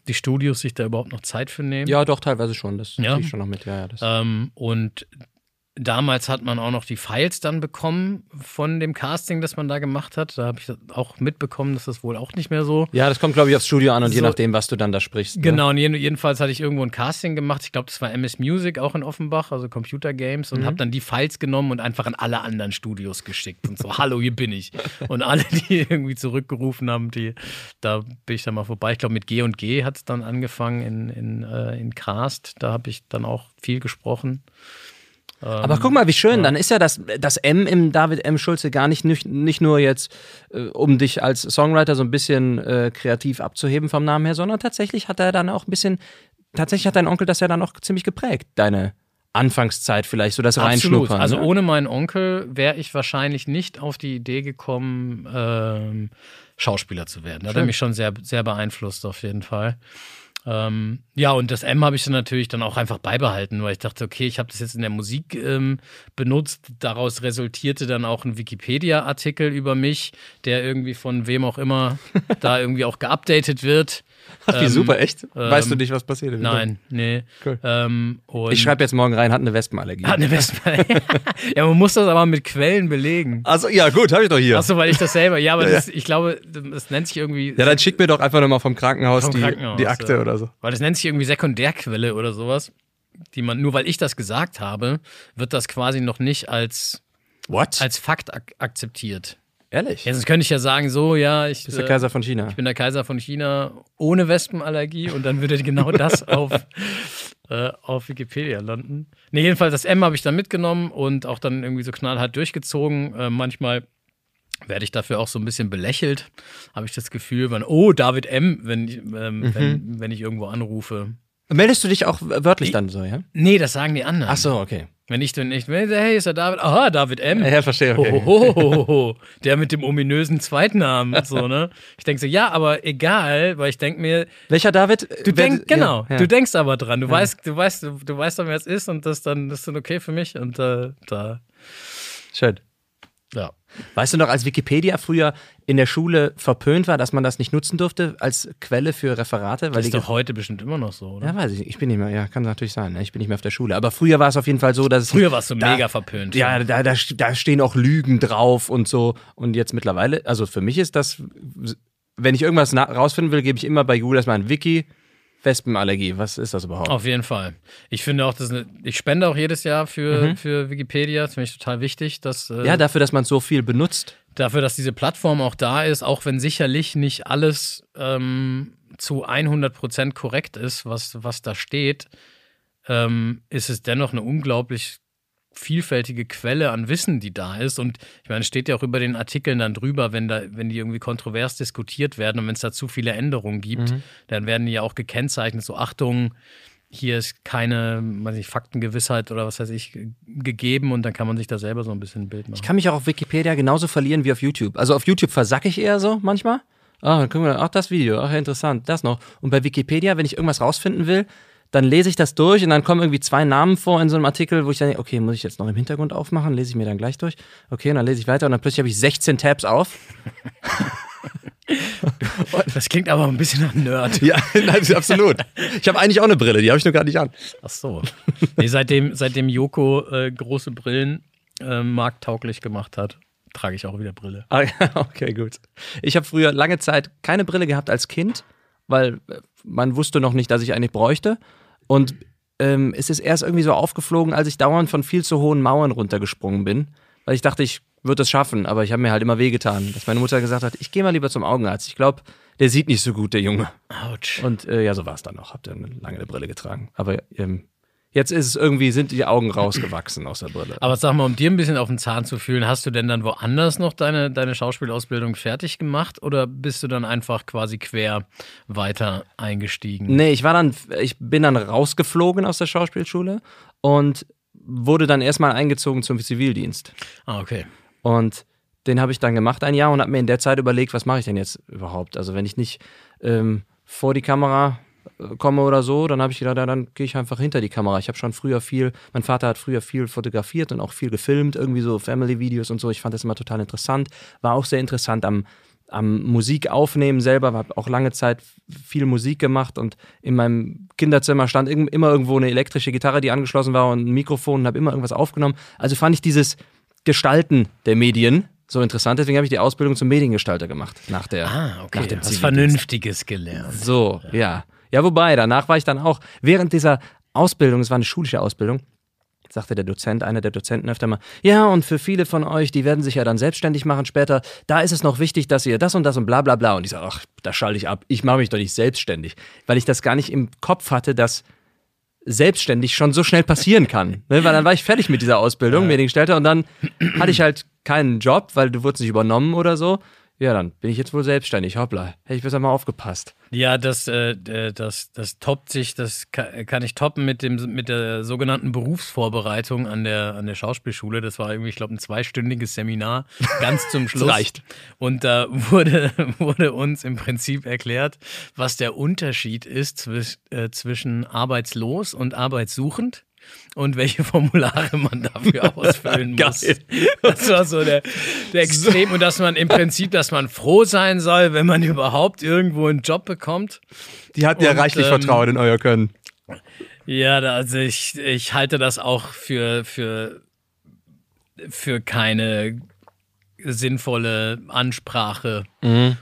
die Studios sich da überhaupt noch Zeit für nehmen. ja, doch, teilweise schon. Das Ja. ich schon noch mit. Ja, ja. Ähm, und damals hat man auch noch die Files dann bekommen von dem Casting, das man da gemacht hat. Da habe ich auch mitbekommen, dass das wohl auch nicht mehr so. ja, das kommt, glaube ich, aufs Studio an und je So- nachdem, was du dann da sprichst. Ne? Genau, und jeden, jedenfalls hatte ich irgendwo ein Casting gemacht. Ich glaube, das war MS Music, auch in Offenbach, also Computer Games, und habe dann die Files genommen und einfach an alle anderen Studios geschickt und so, hallo, hier bin ich. Und alle, die irgendwie zurückgerufen haben, die, da bin ich dann mal vorbei. Ich glaube, mit G und G hat es dann angefangen in, in, äh, in Krast. Da habe ich dann auch viel gesprochen. Aber guck mal, wie schön, dann ist ja das, das M im David M. Schulze gar nicht, nicht, nicht nur jetzt, äh, um dich als Songwriter so ein bisschen äh, kreativ abzuheben vom Namen her, sondern tatsächlich hat er dann auch ein bisschen, tatsächlich hat dein Onkel das ja dann auch ziemlich geprägt, deine Anfangszeit vielleicht, so das Absolut. Reinschnuppern. Also ne? ohne meinen Onkel wäre ich wahrscheinlich nicht auf die Idee gekommen, ähm, Schauspieler zu werden. Da hat er mich schon sehr, sehr beeinflusst, auf jeden Fall. Ähm, ja, und das M habe ich dann natürlich dann auch einfach beibehalten, weil ich dachte, okay, ich habe das jetzt in der Musik ähm, benutzt. Daraus resultierte dann auch ein Wikipedia-Artikel über mich, der irgendwie von wem auch immer da irgendwie auch geupdatet wird. Ach, wie ähm, super, echt? weißt du ähm, nicht, was passiert? Nein, nee. Cool. Ähm, Ich schreibe jetzt morgen rein, hat eine Wespenallergie. hat eine Wespe. ja, man muss das aber mit Quellen belegen. Also, ja, gut, habe ich doch hier. Achso, weil ich das selber. Ja, aber das, ich glaube, das nennt sich irgendwie. Ja, dann schick mir doch einfach nochmal vom Krankenhaus, Vom die, Krankenhaus, die Akte ja. oder so. Weil das nennt sich irgendwie Sekundärquelle oder sowas. Die man, nur weil ich das gesagt habe, wird das quasi noch nicht als, What? als Fakt ak akzeptiert. Ehrlich? Ja, sonst könnte ich ja sagen, so, ja, ich, Bist der äh, Kaiser von China. ich bin der Kaiser von China ohne Wespenallergie und dann würde genau das auf, äh, auf Wikipedia landen. Nee, jedenfalls das M habe ich dann mitgenommen und auch dann irgendwie so knallhart durchgezogen. Äh, manchmal werde ich dafür auch so ein bisschen belächelt, habe ich das Gefühl, wenn, oh, David M., wenn, ähm, wenn, wenn ich irgendwo anrufe. Meldest du dich auch wörtlich dann so, ja? Nee, das sagen die anderen. Ach so, okay. Wenn ich dann nicht, ich, hey, ist der David, aha, David M. Ja, verstehe, okay. Hohohoho, der mit dem ominösen Zweitnamen und so, ne? Ich denke so, ja, aber egal, weil ich denke mir, Welcher David? du denkst, genau, Ja, ja. du denkst aber dran, du weißt, du weißt, du, du weißt dann, wer es ist und das dann, das ist dann okay für mich und äh, da, Schön. ja. Weißt du noch, als Wikipedia früher in der Schule verpönt war, dass man das nicht nutzen durfte als Quelle für Referate? Weil Das ist doch heute bestimmt immer noch so, oder? ja, weiß ich. Ich bin nicht mehr, ja, kann natürlich sein. ne? Ich bin nicht mehr auf der Schule. Aber früher war es auf jeden Fall so, dass es. Früher war es so da- mega verpönt. Ja, da, da, da stehen auch Lügen drauf und so. Und jetzt mittlerweile, also für mich ist das, wenn ich irgendwas rausfinden will, gebe ich immer bei Google erstmal ein Wiki. Wespenallergie, was ist das überhaupt? Auf jeden Fall. Ich finde auch, das ist eine, ich spende auch jedes Jahr für, Mhm. für Wikipedia. Das finde ich total wichtig, dass äh, Ja, dafür, dass man so viel benutzt. dafür, dass diese Plattform auch da ist, auch wenn sicherlich nicht alles ähm, zu 100% korrekt ist, was, was da steht, ähm, ist es dennoch eine unglaublich vielfältige Quelle an Wissen, die da ist. Und ich meine, es steht ja auch über den Artikeln dann drüber, wenn, da, wenn die irgendwie kontrovers diskutiert werden und wenn es da zu viele Änderungen gibt, dann werden die ja auch gekennzeichnet. So, Achtung, hier ist keine weiß ich, Faktengewissheit oder was weiß ich ge- gegeben und dann kann man sich da selber so ein bisschen ein Bild machen. Ich kann mich auch auf Wikipedia genauso verlieren wie auf YouTube. Also auf YouTube versacke ich eher so manchmal. Ah, dann gucken wir, ach, das Video, ach, interessant, das noch. Und bei Wikipedia, wenn ich irgendwas rausfinden will, dann lese ich das durch und dann kommen irgendwie zwei Namen vor in so einem Artikel, wo ich dann denke, okay, muss ich jetzt noch im Hintergrund aufmachen, lese ich mir dann gleich durch. Okay, und dann lese ich weiter und dann plötzlich habe ich 16 Tabs auf. Das klingt aber ein bisschen nach Nerd. Ja, nein, absolut. Ich habe eigentlich auch eine Brille, die habe ich nur gar nicht an. Ach so. Nee, seitdem, seitdem Joko äh, große Brillen äh, markttauglich gemacht hat, trage ich auch wieder Brille. Ah, ja, okay, gut. Ich habe früher lange Zeit keine Brille gehabt als Kind, weil äh, man wusste noch nicht, dass ich eine bräuchte. Und ähm, es ist erst irgendwie so aufgeflogen, als ich dauernd von viel zu hohen Mauern runtergesprungen bin, weil ich dachte, ich würde es schaffen, aber ich habe mir halt immer wehgetan, dass meine Mutter gesagt hat, ich gehe mal lieber zum Augenarzt. Ich glaube, der sieht nicht so gut, der Junge. Autsch. Und äh, ja, so war es dann noch. Hab dann lange eine Brille getragen. Aber ähm, jetzt ist es irgendwie, sind die Augen rausgewachsen aus der Brille. Aber sag mal, um dir ein bisschen auf den Zahn zu fühlen, hast du denn dann woanders noch deine, deine Schauspielausbildung fertig gemacht oder bist du dann einfach quasi quer weiter eingestiegen? Nee, ich war dann, ich bin dann rausgeflogen aus der Schauspielschule und wurde dann erstmal eingezogen zum Zivildienst. Ah, okay. Und den habe ich dann gemacht ein Jahr und habe mir in der Zeit überlegt, was mache ich denn jetzt überhaupt? Also wenn ich nicht ähm, vor die Kamera komme oder so, dann habe ich gedacht, ja, dann gehe ich einfach hinter die Kamera. Ich habe schon früher viel, mein Vater hat früher viel fotografiert und auch viel gefilmt, irgendwie so Family-Videos und so. Ich fand das immer total interessant. War auch sehr interessant am, am Musik aufnehmen selber, habe auch lange Zeit viel Musik gemacht und in meinem Kinderzimmer stand immer irgendwo eine elektrische Gitarre, die angeschlossen war und ein Mikrofon und habe immer irgendwas aufgenommen. Also fand ich dieses Gestalten der Medien so interessant. Deswegen habe ich die Ausbildung zum Mediengestalter gemacht nach der Ah, nach okay. dem Was. Vernünftiges gelernt. So, ja. Ja, wobei, danach war ich dann auch, während dieser Ausbildung, es war eine schulische Ausbildung, sagte der Dozent, einer der Dozenten öfter mal, ja, und für viele von euch, die werden sich ja dann selbstständig machen später, da ist es noch wichtig, dass ihr das und das und bla bla bla. Und ich sage, ach, da schalte ich ab, ich mache mich doch nicht selbstständig, weil ich das gar nicht im Kopf hatte, dass selbstständig schon so schnell passieren kann. Ne? Weil dann war ich fertig mit dieser Ausbildung, Mediengestalter, und dann hatte ich halt keinen Job, weil du wurdest nicht übernommen oder so. Ja, dann bin ich jetzt wohl selbstständig. Hoppla, hätte ich besser mal aufgepasst. Ja, das, äh, das, das toppt sich, das kann, kann ich toppen mit, dem, mit der sogenannten Berufsvorbereitung an der, an der Schauspielschule. Das war irgendwie, ich glaube, ein zweistündiges Seminar, ganz zum Schluss. reicht. Und da wurde, wurde uns im Prinzip erklärt, was der Unterschied ist zwisch, äh, zwischen arbeitslos und arbeitssuchend. Und welche Formulare man dafür ausfüllen muss. Das war so der, der Extrem. Und dass man im Prinzip, dass man froh sein soll, wenn man überhaupt irgendwo einen Job bekommt. Die hatten ja Und, reichlich ähm, Vertrauen in euer Können. Ja, also ich, ich halte das auch für, für, für keine sinnvolle Ansprache,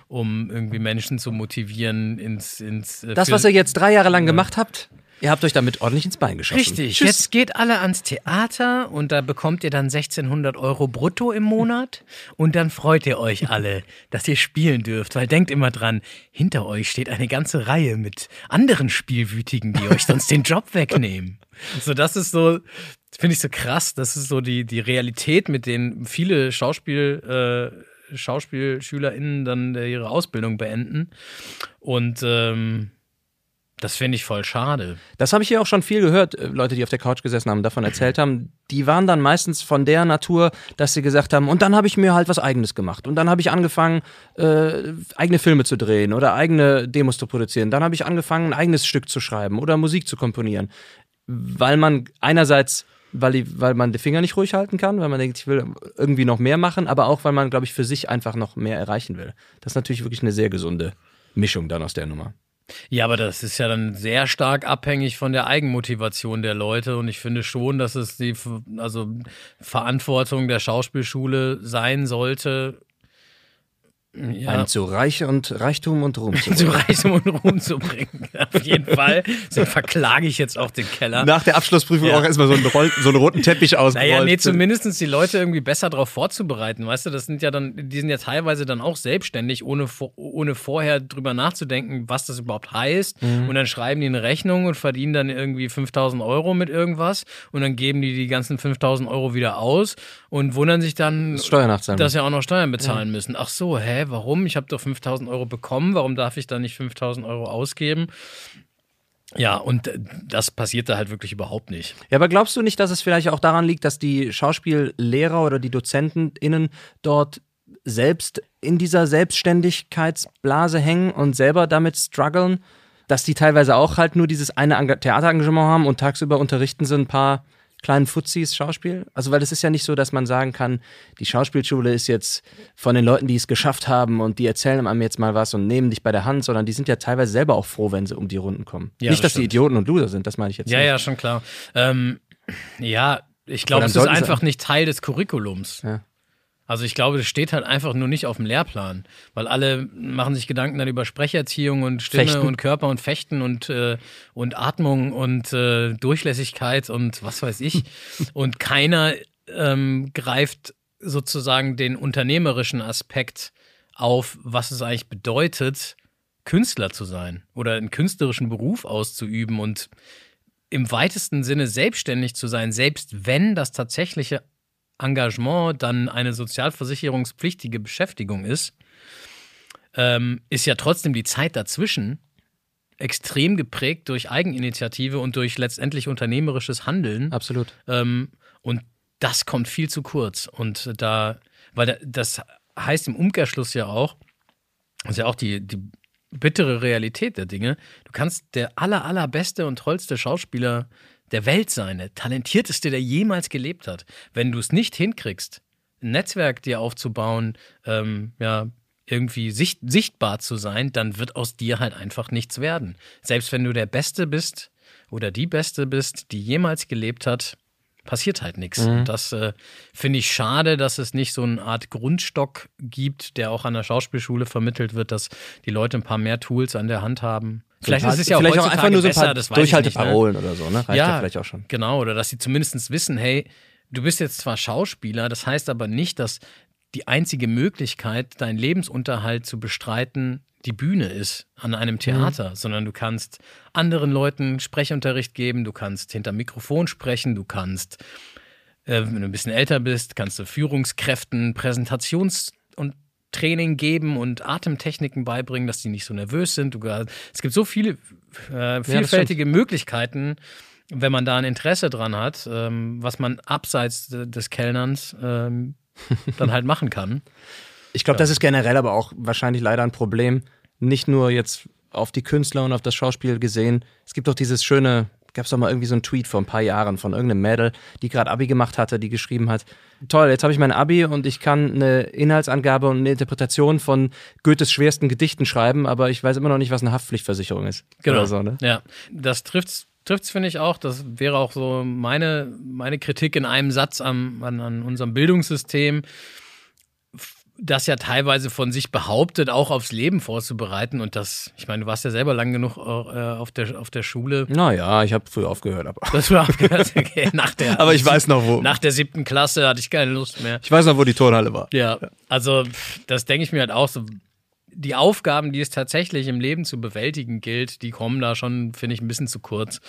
um irgendwie Menschen zu motivieren ins, ins äh, Das, für- was ihr jetzt drei Jahre lang gemacht habt, ihr habt euch damit ordentlich ins Bein geschossen. Richtig. Tschüss. Jetzt geht alle ans Theater und da bekommt ihr dann 1600 Euro brutto im Monat und dann freut ihr euch alle, dass ihr spielen dürft, weil denkt immer dran, hinter euch steht eine ganze Reihe mit anderen Spielwütigen, die euch sonst den Job wegnehmen. So, das ist so, finde ich so krass, das ist so die, die Realität, mit denen viele Schauspiel, äh, SchauspielschülerInnen dann ihre Ausbildung beenden. Und ähm, das finde ich voll schade. Das habe ich hier auch schon viel gehört, äh, Leute, die auf der Couch gesessen haben, davon erzählt haben. Die waren dann meistens von der Natur, dass sie gesagt haben, und dann habe ich mir halt was Eigenes gemacht. Und dann habe ich angefangen, äh, eigene Filme zu drehen oder eigene Demos zu produzieren. Dann habe ich angefangen, ein eigenes Stück zu schreiben oder Musik zu komponieren. Weil man einerseits weil, die, weil man die Finger nicht ruhig halten kann, weil man denkt, ich will irgendwie noch mehr machen, aber auch, weil man, glaube ich, für sich einfach noch mehr erreichen will. Das ist natürlich wirklich eine sehr gesunde Mischung dann aus der Nummer. Ja, aber das ist ja dann sehr stark abhängig von der Eigenmotivation der Leute. Und ich finde schon, dass es die also Verantwortung der Schauspielschule sein sollte, ja. Einen zu Reich und Reichtum und Ruhm zu bringen. zu Reichtum und Ruhm zu bringen. Auf jeden Fall. So verklage ich jetzt auch den Keller. Nach der Abschlussprüfung ja. auch erstmal so einen, Roll, so einen roten Teppich ausgerollt. Naja, nee, zumindest die Leute irgendwie besser darauf vorzubereiten. Weißt du, das sind ja dann, die sind ja teilweise dann auch selbstständig, ohne, ohne vorher drüber nachzudenken, was das überhaupt heißt. Mhm. Und dann schreiben die eine Rechnung und verdienen dann irgendwie 5000 Euro mit irgendwas. Und dann geben die die ganzen 5000 Euro wieder aus und wundern sich dann, das dass sie auch noch Steuern bezahlen ja. müssen. Ach so, hä? warum? Ich habe doch 5000 Euro bekommen, warum darf ich da nicht 5000 Euro ausgeben? Ja, und äh, das passiert da halt wirklich überhaupt nicht. Ja, aber glaubst du nicht, dass es vielleicht auch daran liegt, dass die Schauspiellehrer oder die DozentInnen dort selbst in dieser Selbstständigkeitsblase hängen und selber damit strugglen, dass die teilweise auch halt nur dieses eine Theaterengagement haben und tagsüber unterrichten sie ein paar kleinen Fuzis Schauspiel? Also, weil das ist ja nicht so, dass man sagen kann, die Schauspielschule ist jetzt von den Leuten, die es geschafft haben und die erzählen einem jetzt mal was und nehmen dich bei der Hand, sondern die sind ja teilweise selber auch froh, wenn sie um die Runden kommen. Ja, nicht, das dass stimmt. die Idioten und Loser sind, das meine ich jetzt ja, nicht. Ja, ja, schon klar. Ähm, ja, ich glaube, es ist einfach nicht Teil des Curriculums. Ja. Also ich glaube, das steht halt einfach nur nicht auf dem Lehrplan, weil alle machen sich Gedanken dann über Sprecherziehung und Stimme Fechten. und Körper und Fechten und, äh, und Atmung und äh, Durchlässigkeit und was weiß ich. und keiner ähm, greift sozusagen den unternehmerischen Aspekt auf, was es eigentlich bedeutet, Künstler zu sein oder einen künstlerischen Beruf auszuüben und im weitesten Sinne selbstständig zu sein, selbst wenn das tatsächliche Engagement dann eine sozialversicherungspflichtige Beschäftigung ist, ähm, ist ja trotzdem die Zeit dazwischen extrem geprägt durch Eigeninitiative und durch letztendlich unternehmerisches Handeln. Absolut. Ähm, und das kommt viel zu kurz. Und da, weil das heißt im Umkehrschluss ja auch, das ist ja auch die, die bittere Realität der Dinge, du kannst der aller, allerbeste und tollste Schauspieler der Welt sein, der talentierteste, der jemals gelebt hat. Wenn du es nicht hinkriegst, ein Netzwerk dir aufzubauen, ähm, ja, irgendwie sicht sichtbar zu sein, dann wird aus dir halt einfach nichts werden. Selbst wenn du der Beste bist oder die Beste bist, die jemals gelebt hat, passiert halt nichts. Mhm. Das äh, finde ich schade, dass es nicht so eine Art Grundstock gibt, der auch an der Schauspielschule vermittelt wird, dass die Leute ein paar mehr Tools an der Hand haben, Vielleicht ist es ja auch, vielleicht auch einfach nur so ein paar besser, Durchhalteparolen ne? oder so, ne? Reicht ja, ja vielleicht auch schon. Genau, oder dass sie zumindest wissen, hey, du bist jetzt zwar Schauspieler, das heißt aber nicht, dass die einzige Möglichkeit, deinen Lebensunterhalt zu bestreiten, die Bühne ist an einem Theater, mhm. sondern du kannst anderen Leuten Sprechunterricht geben, du kannst hinter Mikrofon sprechen, du kannst, äh, wenn du ein bisschen älter bist, kannst du Führungskräften Präsentations- und Training geben und Atemtechniken beibringen, dass die nicht so nervös sind. es gibt so viele äh, vielfältige ja, Möglichkeiten, wenn man da ein Interesse dran hat, ähm, was man abseits des Kellnerns ähm, dann halt machen kann. Ich glaube, ja. das ist generell aber auch wahrscheinlich leider ein Problem. Nicht nur jetzt auf die Künstler und auf das Schauspiel gesehen. Es gibt doch dieses schöne gab es doch mal irgendwie so einen Tweet vor ein paar Jahren von irgendeinem Mädel, die gerade Abi gemacht hatte, die geschrieben hat, toll, jetzt habe ich mein Abi und ich kann eine Inhaltsangabe und eine Interpretation von Goethes schwersten Gedichten schreiben, aber ich weiß immer noch nicht, was eine Haftpflichtversicherung ist. Genau. So, ne? Ja, das trifft's trifft's, finde ich auch. Das wäre auch so meine, meine Kritik in einem Satz am, an, an unserem Bildungssystem das ja teilweise von sich behauptet, auch aufs Leben vorzubereiten. Und das, ich meine, du warst ja selber lang genug äh, auf, der, auf der Schule. Naja, ich habe früher aufgehört. Aber. Hast früher aufgehört, okay. Nach der, aber ich weiß noch wo. Nach der siebten Klasse hatte ich keine Lust mehr. Ich weiß noch, wo die Turnhalle war. Ja, also das denke ich mir halt auch so. Die Aufgaben, die es tatsächlich im Leben zu bewältigen gilt, die kommen da schon, finde ich, ein bisschen zu kurz.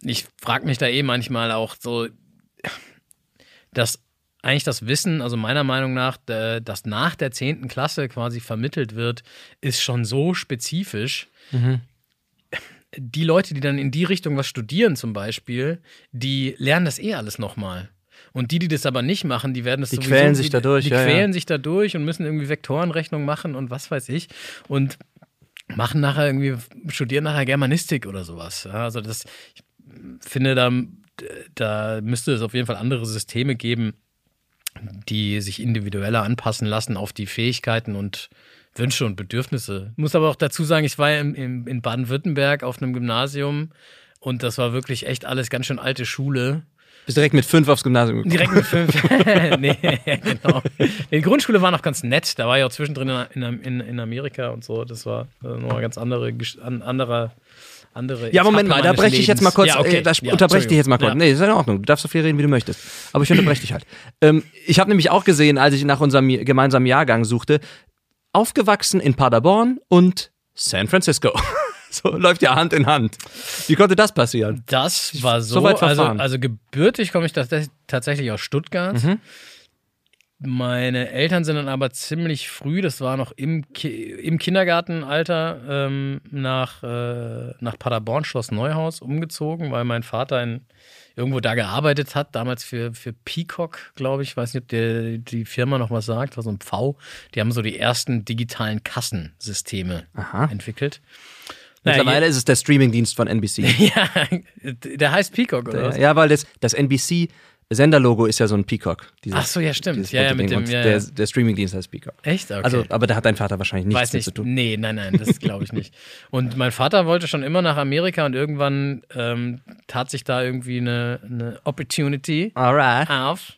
Ich frage mich da eh manchmal auch so, dass eigentlich das Wissen, also meiner Meinung nach, das nach der 10. Klasse quasi vermittelt wird, ist schon so spezifisch. Mhm. Die Leute, die dann in die Richtung was studieren zum Beispiel, die lernen das eh alles nochmal. Und die, die das aber nicht machen, die werden das Die sowieso, quälen sich dadurch. Die, die ja, quälen ja. sich dadurch und müssen irgendwie Vektorenrechnung machen und was weiß ich. Und machen nachher irgendwie, studieren nachher Germanistik oder sowas. also das, ich finde, da da müsste es auf jeden Fall andere Systeme geben, die sich individueller anpassen lassen auf die Fähigkeiten und Wünsche und Bedürfnisse. Muss aber auch dazu sagen, ich war im, im, in Baden-Württemberg auf einem Gymnasium und das war wirklich echt alles ganz schön alte Schule. Bist direkt mit fünf aufs Gymnasium gekommen. Direkt mit fünf. nee, genau. Die Grundschule war noch ganz nett. Da war ich auch zwischendrin in, in, in Amerika und so. Das war äh, noch ein ganz andere, an, anderer andere. Ja, Moment mal, da breche ich jetzt mal kurz, ja, okay. äh, da ja, unterbreche ich dich jetzt mal kurz. Ja. Nee, ist in Ordnung. Du darfst so viel reden, wie du möchtest. Aber ich unterbreche dich halt. Ähm, ich habe nämlich auch gesehen, als ich nach unserem gemeinsamen Jahrgang suchte, aufgewachsen in Paderborn und San Francisco. so läuft ja Hand in Hand. Wie konnte das passieren? Das war so. So weit also, also gebürtig komme ich tatsächlich aus Stuttgart. Mhm. Meine Eltern sind dann aber ziemlich früh, das war noch im, Ki im Kindergartenalter, ähm, nach, äh, nach Paderborn, Schloss Neuhaus, umgezogen, weil mein Vater in, irgendwo da gearbeitet hat, damals für, für Peacock, glaube ich. weiß nicht, ob der, die Firma noch was sagt, war so ein V. Die haben so die ersten digitalen Kassensysteme Aha. entwickelt. Mittlerweile ist es der Streamingdienst von NBC. Ja, der heißt Peacock, oder was? ja, weil das, das NBC Senderlogo ist ja so ein Peacock. Dieses, Ach so, ja, stimmt. Ja, ja, mit dem- ja, der, der Streamingdienst heißt Peacock. Echt? Okay. Also, aber da hat dein Vater wahrscheinlich nichts Weiß mit nicht. zu tun. Nee, nein, nein, das glaube ich nicht. Und mein Vater wollte schon immer nach Amerika und irgendwann ähm, tat sich da irgendwie eine, eine Opportunity Alright. auf.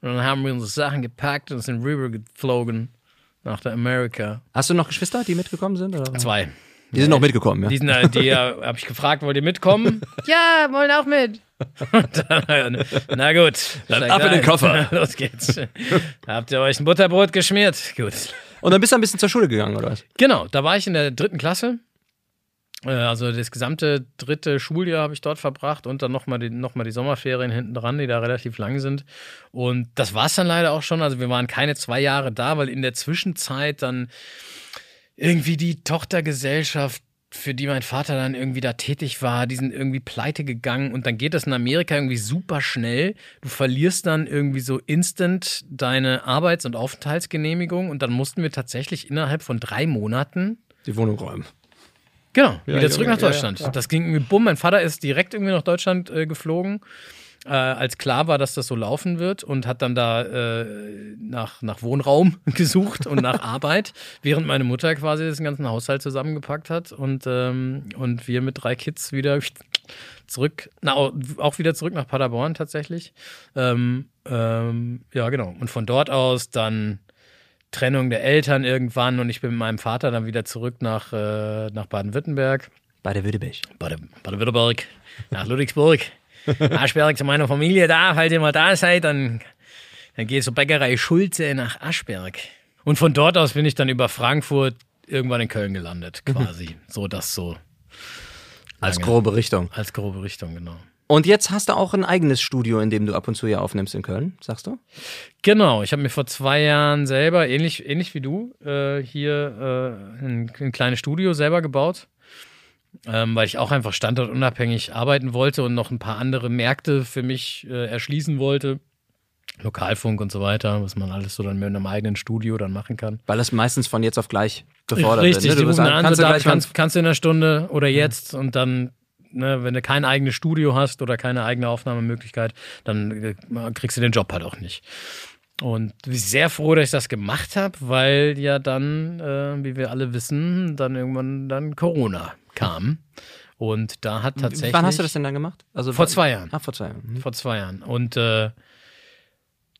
Und dann haben wir unsere Sachen gepackt und sind rüber geflogen nach der Amerika. Hast du noch Geschwister, die mitgekommen sind? Oder? Zwei. Die sind noch mitgekommen, ja. Die, sind, äh, die äh, habe ich gefragt, wollt ihr mitkommen? ja, wollen auch mit. Dann, äh, na gut. steigt ab in den. Koffer. Los geht's. Habt ihr euch ein Butterbrot geschmiert? Gut. Und dann bist du ein bisschen zur Schule gegangen, oder was? Genau, da war ich in der dritten Klasse. Also das gesamte dritte Schuljahr habe ich dort verbracht und dann nochmal die, noch mal die Sommerferien hinten dran, die da relativ lang sind. Und das war es dann leider auch schon. Also wir waren keine zwei Jahre da, weil in der Zwischenzeit dann irgendwie die Tochtergesellschaft, für die mein Vater dann irgendwie da tätig war, die sind irgendwie pleite gegangen und dann geht das in Amerika irgendwie super schnell. Du verlierst dann irgendwie so instant deine Arbeits- und Aufenthaltsgenehmigung und dann mussten wir tatsächlich innerhalb von drei Monaten Die Wohnung räumen. Genau, Ja, wieder zurück ja, nach Deutschland. ja. Das ging irgendwie bumm. Mein Vater ist direkt irgendwie nach Deutschland äh, geflogen, äh, als klar war, dass das so laufen wird und hat dann da äh, nach, nach Wohnraum gesucht und nach Arbeit, während meine Mutter quasi den ganzen Haushalt zusammengepackt hat und, ähm, und wir mit drei Kids wieder zurück, na, auch wieder zurück nach Paderborn tatsächlich. Ähm, ähm, ja, genau. Und von dort aus dann Trennung der Eltern irgendwann und ich bin mit meinem Vater dann wieder zurück nach, äh, nach Baden-Württemberg. Bei der Württemberg. Baden- Baden-Württemberg, nach Ludwigsburg. Aschberg zu meiner Familie da. Falls ihr mal da seid, dann, dann geht zur Bäckerei Schulze nach Aschberg. Und von dort aus bin ich dann über Frankfurt irgendwann in Köln gelandet, quasi. So das so Als Lange. grobe Richtung. als grobe Richtung, genau. Und jetzt hast du auch ein eigenes Studio, in dem du ab und zu ja aufnimmst in Köln, sagst du? Genau, ich habe mir vor zwei Jahren selber, ähnlich, ähnlich wie du, äh, hier äh, ein, ein kleines Studio selber gebaut, ähm, weil ich auch einfach standortunabhängig arbeiten wollte und noch ein paar andere Märkte für mich äh, erschließen wollte. Lokalfunk und so weiter, was man alles so dann mit einem eigenen Studio dann machen kann. Weil das meistens von jetzt auf gleich gefordert Richtig, wird. die Ne? Du rufen an, kannst so, du kannst, kannst du in einer Stunde oder jetzt und dann, ne, wenn du kein eigenes Studio hast oder keine eigene Aufnahmemöglichkeit, dann äh, kriegst du den Job halt auch nicht. Und bin sehr froh, dass ich das gemacht habe, weil ja dann, äh, wie wir alle wissen, dann irgendwann dann Corona kam. Und da hat tatsächlich. Wann hast du das denn dann gemacht? Also Vor zwei Jahren. Ah, vor zwei Jahren. Mhm. Vor zwei Jahren. Und äh,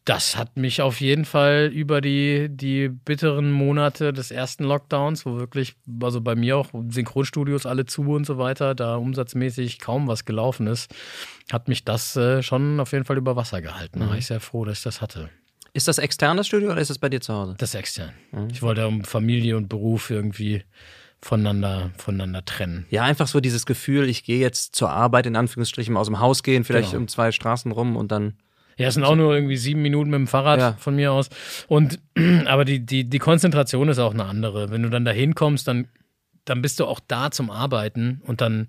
das hat mich auf jeden Fall über die, die bitteren Monate des ersten Lockdowns, wo wirklich, also bei mir auch Synchronstudios alle zu und so weiter, da umsatzmäßig kaum was gelaufen ist, hat mich das äh, schon auf jeden Fall über Wasser gehalten. Da war ich sehr froh, dass ich das hatte. Ist das extern das Studio oder ist das bei dir zu Hause? Das ist extern. Ich wollte um Familie und Beruf irgendwie voneinander, voneinander trennen. Ja, einfach so dieses Gefühl, ich gehe jetzt zur Arbeit in Anführungsstrichen aus dem Haus gehen, vielleicht Genau. um zwei Straßen rum und dann. Ja, es sind auch nur irgendwie sieben Minuten mit dem Fahrrad Ja. von mir aus. Und aber die, die, die Konzentration ist auch eine andere. Wenn du dann da hinkommst, dann, dann bist du auch da zum Arbeiten und dann,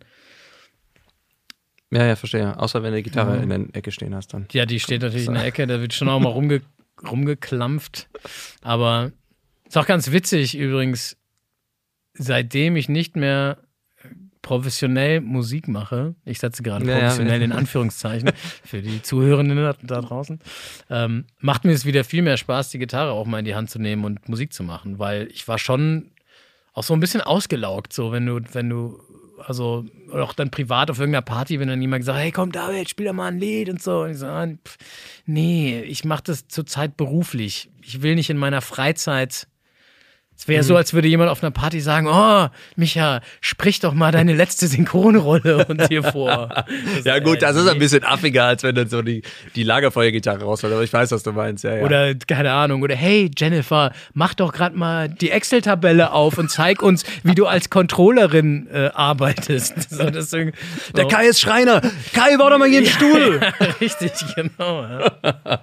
Ja, ja, verstehe. Außer wenn du die Gitarre Mhm. in der Ecke stehen hast dann. ja, die steht natürlich in der Ecke, da wird schon auch mal rumge, rumgeklampft. Aber ist auch ganz witzig übrigens, seitdem ich nicht mehr professionell Musik mache, ich setze gerade Ja, ja. professionell in Anführungszeichen für die Zuhörenden da, da draußen, ähm, macht mir es wieder viel mehr Spaß, die Gitarre auch mal in die Hand zu nehmen und Musik zu machen, weil ich war schon auch so ein bisschen ausgelaugt, so wenn du, wenn du, also auch dann privat auf irgendeiner Party, wenn dann jemand sagt, hey komm David, spiel doch mal ein Lied und so. Und ich so, ah, pff, nee, ich mache das zurzeit beruflich. Ich will nicht in meiner Freizeit. Es wäre so, als würde jemand auf einer Party sagen, oh, Micha, sprich doch mal deine letzte Synchronrolle uns hier vor. Ja, gut, das ist ein bisschen affiger, als wenn dann so die, die Lagerfeuergitarre rausfällt, aber ich weiß, was du meinst. Ja, ja. Oder keine Ahnung, oder hey Jennifer, mach doch gerade mal die Excel-Tabelle auf und zeig uns, wie du als Controllerin äh, arbeitest. So, irgendwie- der so. Kai ist Schreiner. Kai, bau doch mal hier einen Stuhl. Richtig, genau. Ja.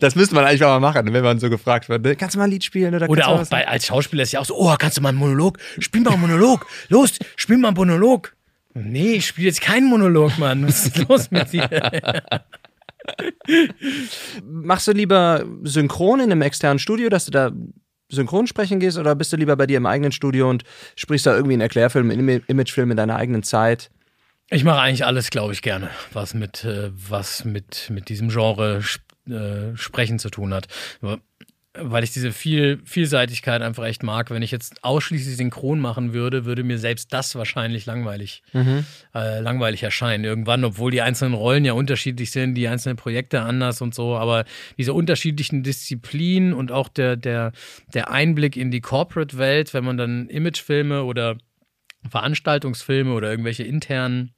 Das müsste man eigentlich auch mal machen, wenn man so gefragt wird. ne? Kannst du mal ein Lied spielen? Oder, Oder kannst du auch bei, als Schauspieler ist ja auch so, oh, kannst du mal einen Monolog? Spiel mal einen Monolog. Los, spiel mal einen Monolog. Nee, ich spiele jetzt keinen Monolog, Mann. Was ist los mit dir? Machst du lieber synchron in einem externen Studio, dass du da synchron sprechen gehst, oder bist du lieber bei dir im eigenen Studio und sprichst da irgendwie einen Erklärfilm, einen Im- Imagefilm in deiner eigenen Zeit? Ich mache eigentlich alles, glaube ich, gerne, was mit, äh, was mit, mit diesem Genre äh, Sprechen zu tun hat. Aber- Weil ich diese viel Vielseitigkeit einfach echt mag. Wenn ich jetzt ausschließlich synchron machen würde, würde mir selbst das wahrscheinlich langweilig, äh, langweilig erscheinen. Irgendwann, obwohl die einzelnen Rollen ja unterschiedlich sind, die einzelnen Projekte anders und so, aber diese unterschiedlichen Disziplinen und auch der, der, der Einblick in die Corporate-Welt, wenn man dann Imagefilme oder Veranstaltungsfilme oder irgendwelche internen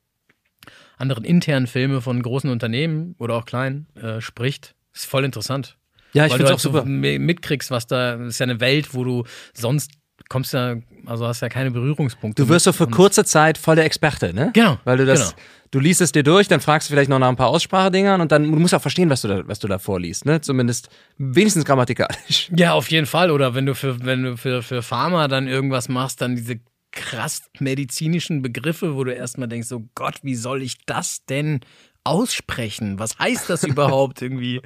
anderen internen Filme von großen Unternehmen oder auch kleinen äh, spricht. Ist voll interessant. Ja, ich finde du es halt auch so super. mi- mitkriegst, was da, ist ja eine Welt, wo du sonst kommst ja, also hast ja keine Berührungspunkte. Du wirst so für kurze Zeit voll der Experte, ne? Genau, Weil du das, genau. du liest es dir durch, dann fragst du vielleicht noch nach ein paar Aussprachedingern und dann du musst auch verstehen, was du da, was du da vorliest, ne? Zumindest wenigstens grammatikalisch. Ja, auf jeden Fall. Oder wenn du für, wenn du für, für Pharma dann irgendwas machst, dann diese krass medizinischen Begriffe, wo du erstmal denkst, so Gott, wie soll ich das denn aussprechen? Was heißt das überhaupt irgendwie?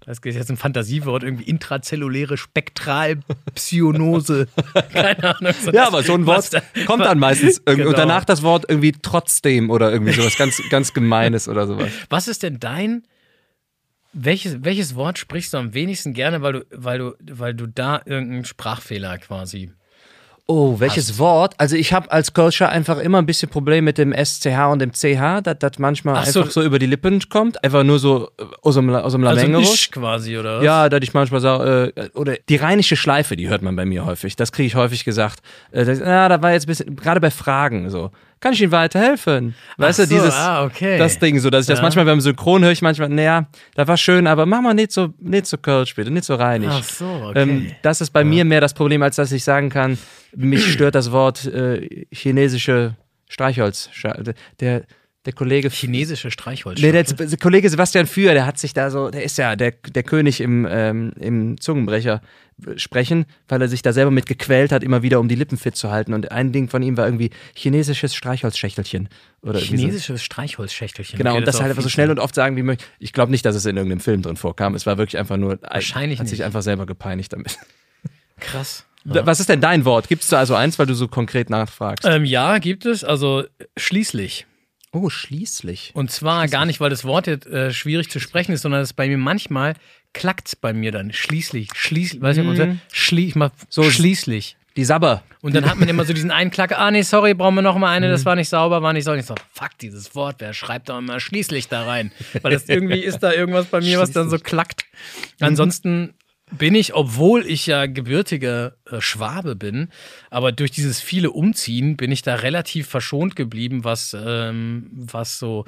Das ist jetzt ein Fantasiewort, irgendwie intrazelluläre Spektralpsionose. Keine Ahnung. so Ja, aber so ein Wort da- kommt dann meistens irgendwie und Genau. danach das Wort irgendwie trotzdem oder irgendwie sowas ganz, ganz Gemeines oder sowas. Was ist denn dein welches, welches Wort sprichst du am wenigsten gerne, weil du, weil du, weil du da irgendeinen Sprachfehler quasi. Oh, welches Wort? Also ich habe als Kölscher einfach immer ein bisschen Problem mit dem SCH und dem CH, dass das manchmal so. einfach so über die Lippen kommt. Einfach nur so äh, aus dem, aus dem Also raus. Isch quasi, oder was? Ja, dass ich manchmal sage, äh, oder die rheinische Schleife, die hört man bei mir häufig. Das kriege ich häufig gesagt. Äh, das, ja, da war jetzt ein bisschen, gerade bei Fragen so. Kann ich Ihnen weiterhelfen? Weißt Ach du, so, dieses, ah, okay. das Ding so, dass ich das Ja. manchmal beim Synchron höre ich manchmal, naja, das war schön, aber mach mal nicht so, nicht so Kölsch bitte, nicht so rheinisch. Ach so, okay. Ähm, das ist bei mir mehr das Problem, als dass ich sagen kann, mich stört das Wort äh, chinesische Streichholz. Der, der Kollege Chinesische Streichholz. Nee, der, der Kollege Sebastian Führ, der hat sich da so, der ist ja der, der König im, ähm, im Zungenbrecher äh, sprechen, weil er sich da selber mit gequält hat, immer wieder um die Lippen fit zu halten. Und ein Ding von ihm war irgendwie chinesisches Streichholzschächtelchen. Oder irgendwie so. Chinesisches Streichholzschächtelchen. Genau, Okay, und das ist halt einfach so schnell ne? und oft sagen wie möglich. Ich glaube nicht, dass es in irgendeinem Film drin vorkam. Es war wirklich einfach nur, Wahrscheinlich hat sich nicht. einfach selber gepeinigt damit. Krass. Da- Was ist denn dein Wort? Gibst du also eins, weil du so konkret nachfragst? Ähm, ja, gibt es. Also schließlich. oh, schließlich. Und zwar gar nicht, weil das Wort jetzt äh, schwierig zu sprechen ist, sondern es bei mir manchmal klackt bei mir dann. Schließlich, schließlich, weiß ich nicht, schlie ich mach so schließlich. Die Sabber. Und dann hat man immer so diesen einen Klacker, ah nee, sorry, brauchen wir noch mal eine, das war nicht sauber, war nicht sauber. Ich so, fuck, dieses Wort, wer schreibt da immer schließlich da rein? Weil das irgendwie ist da irgendwas bei mir, was dann so klackt. Ansonsten bin ich, obwohl ich ja gebürtiger äh, Schwabe bin, aber durch dieses viele Umziehen bin ich da relativ verschont geblieben, was, ähm, was so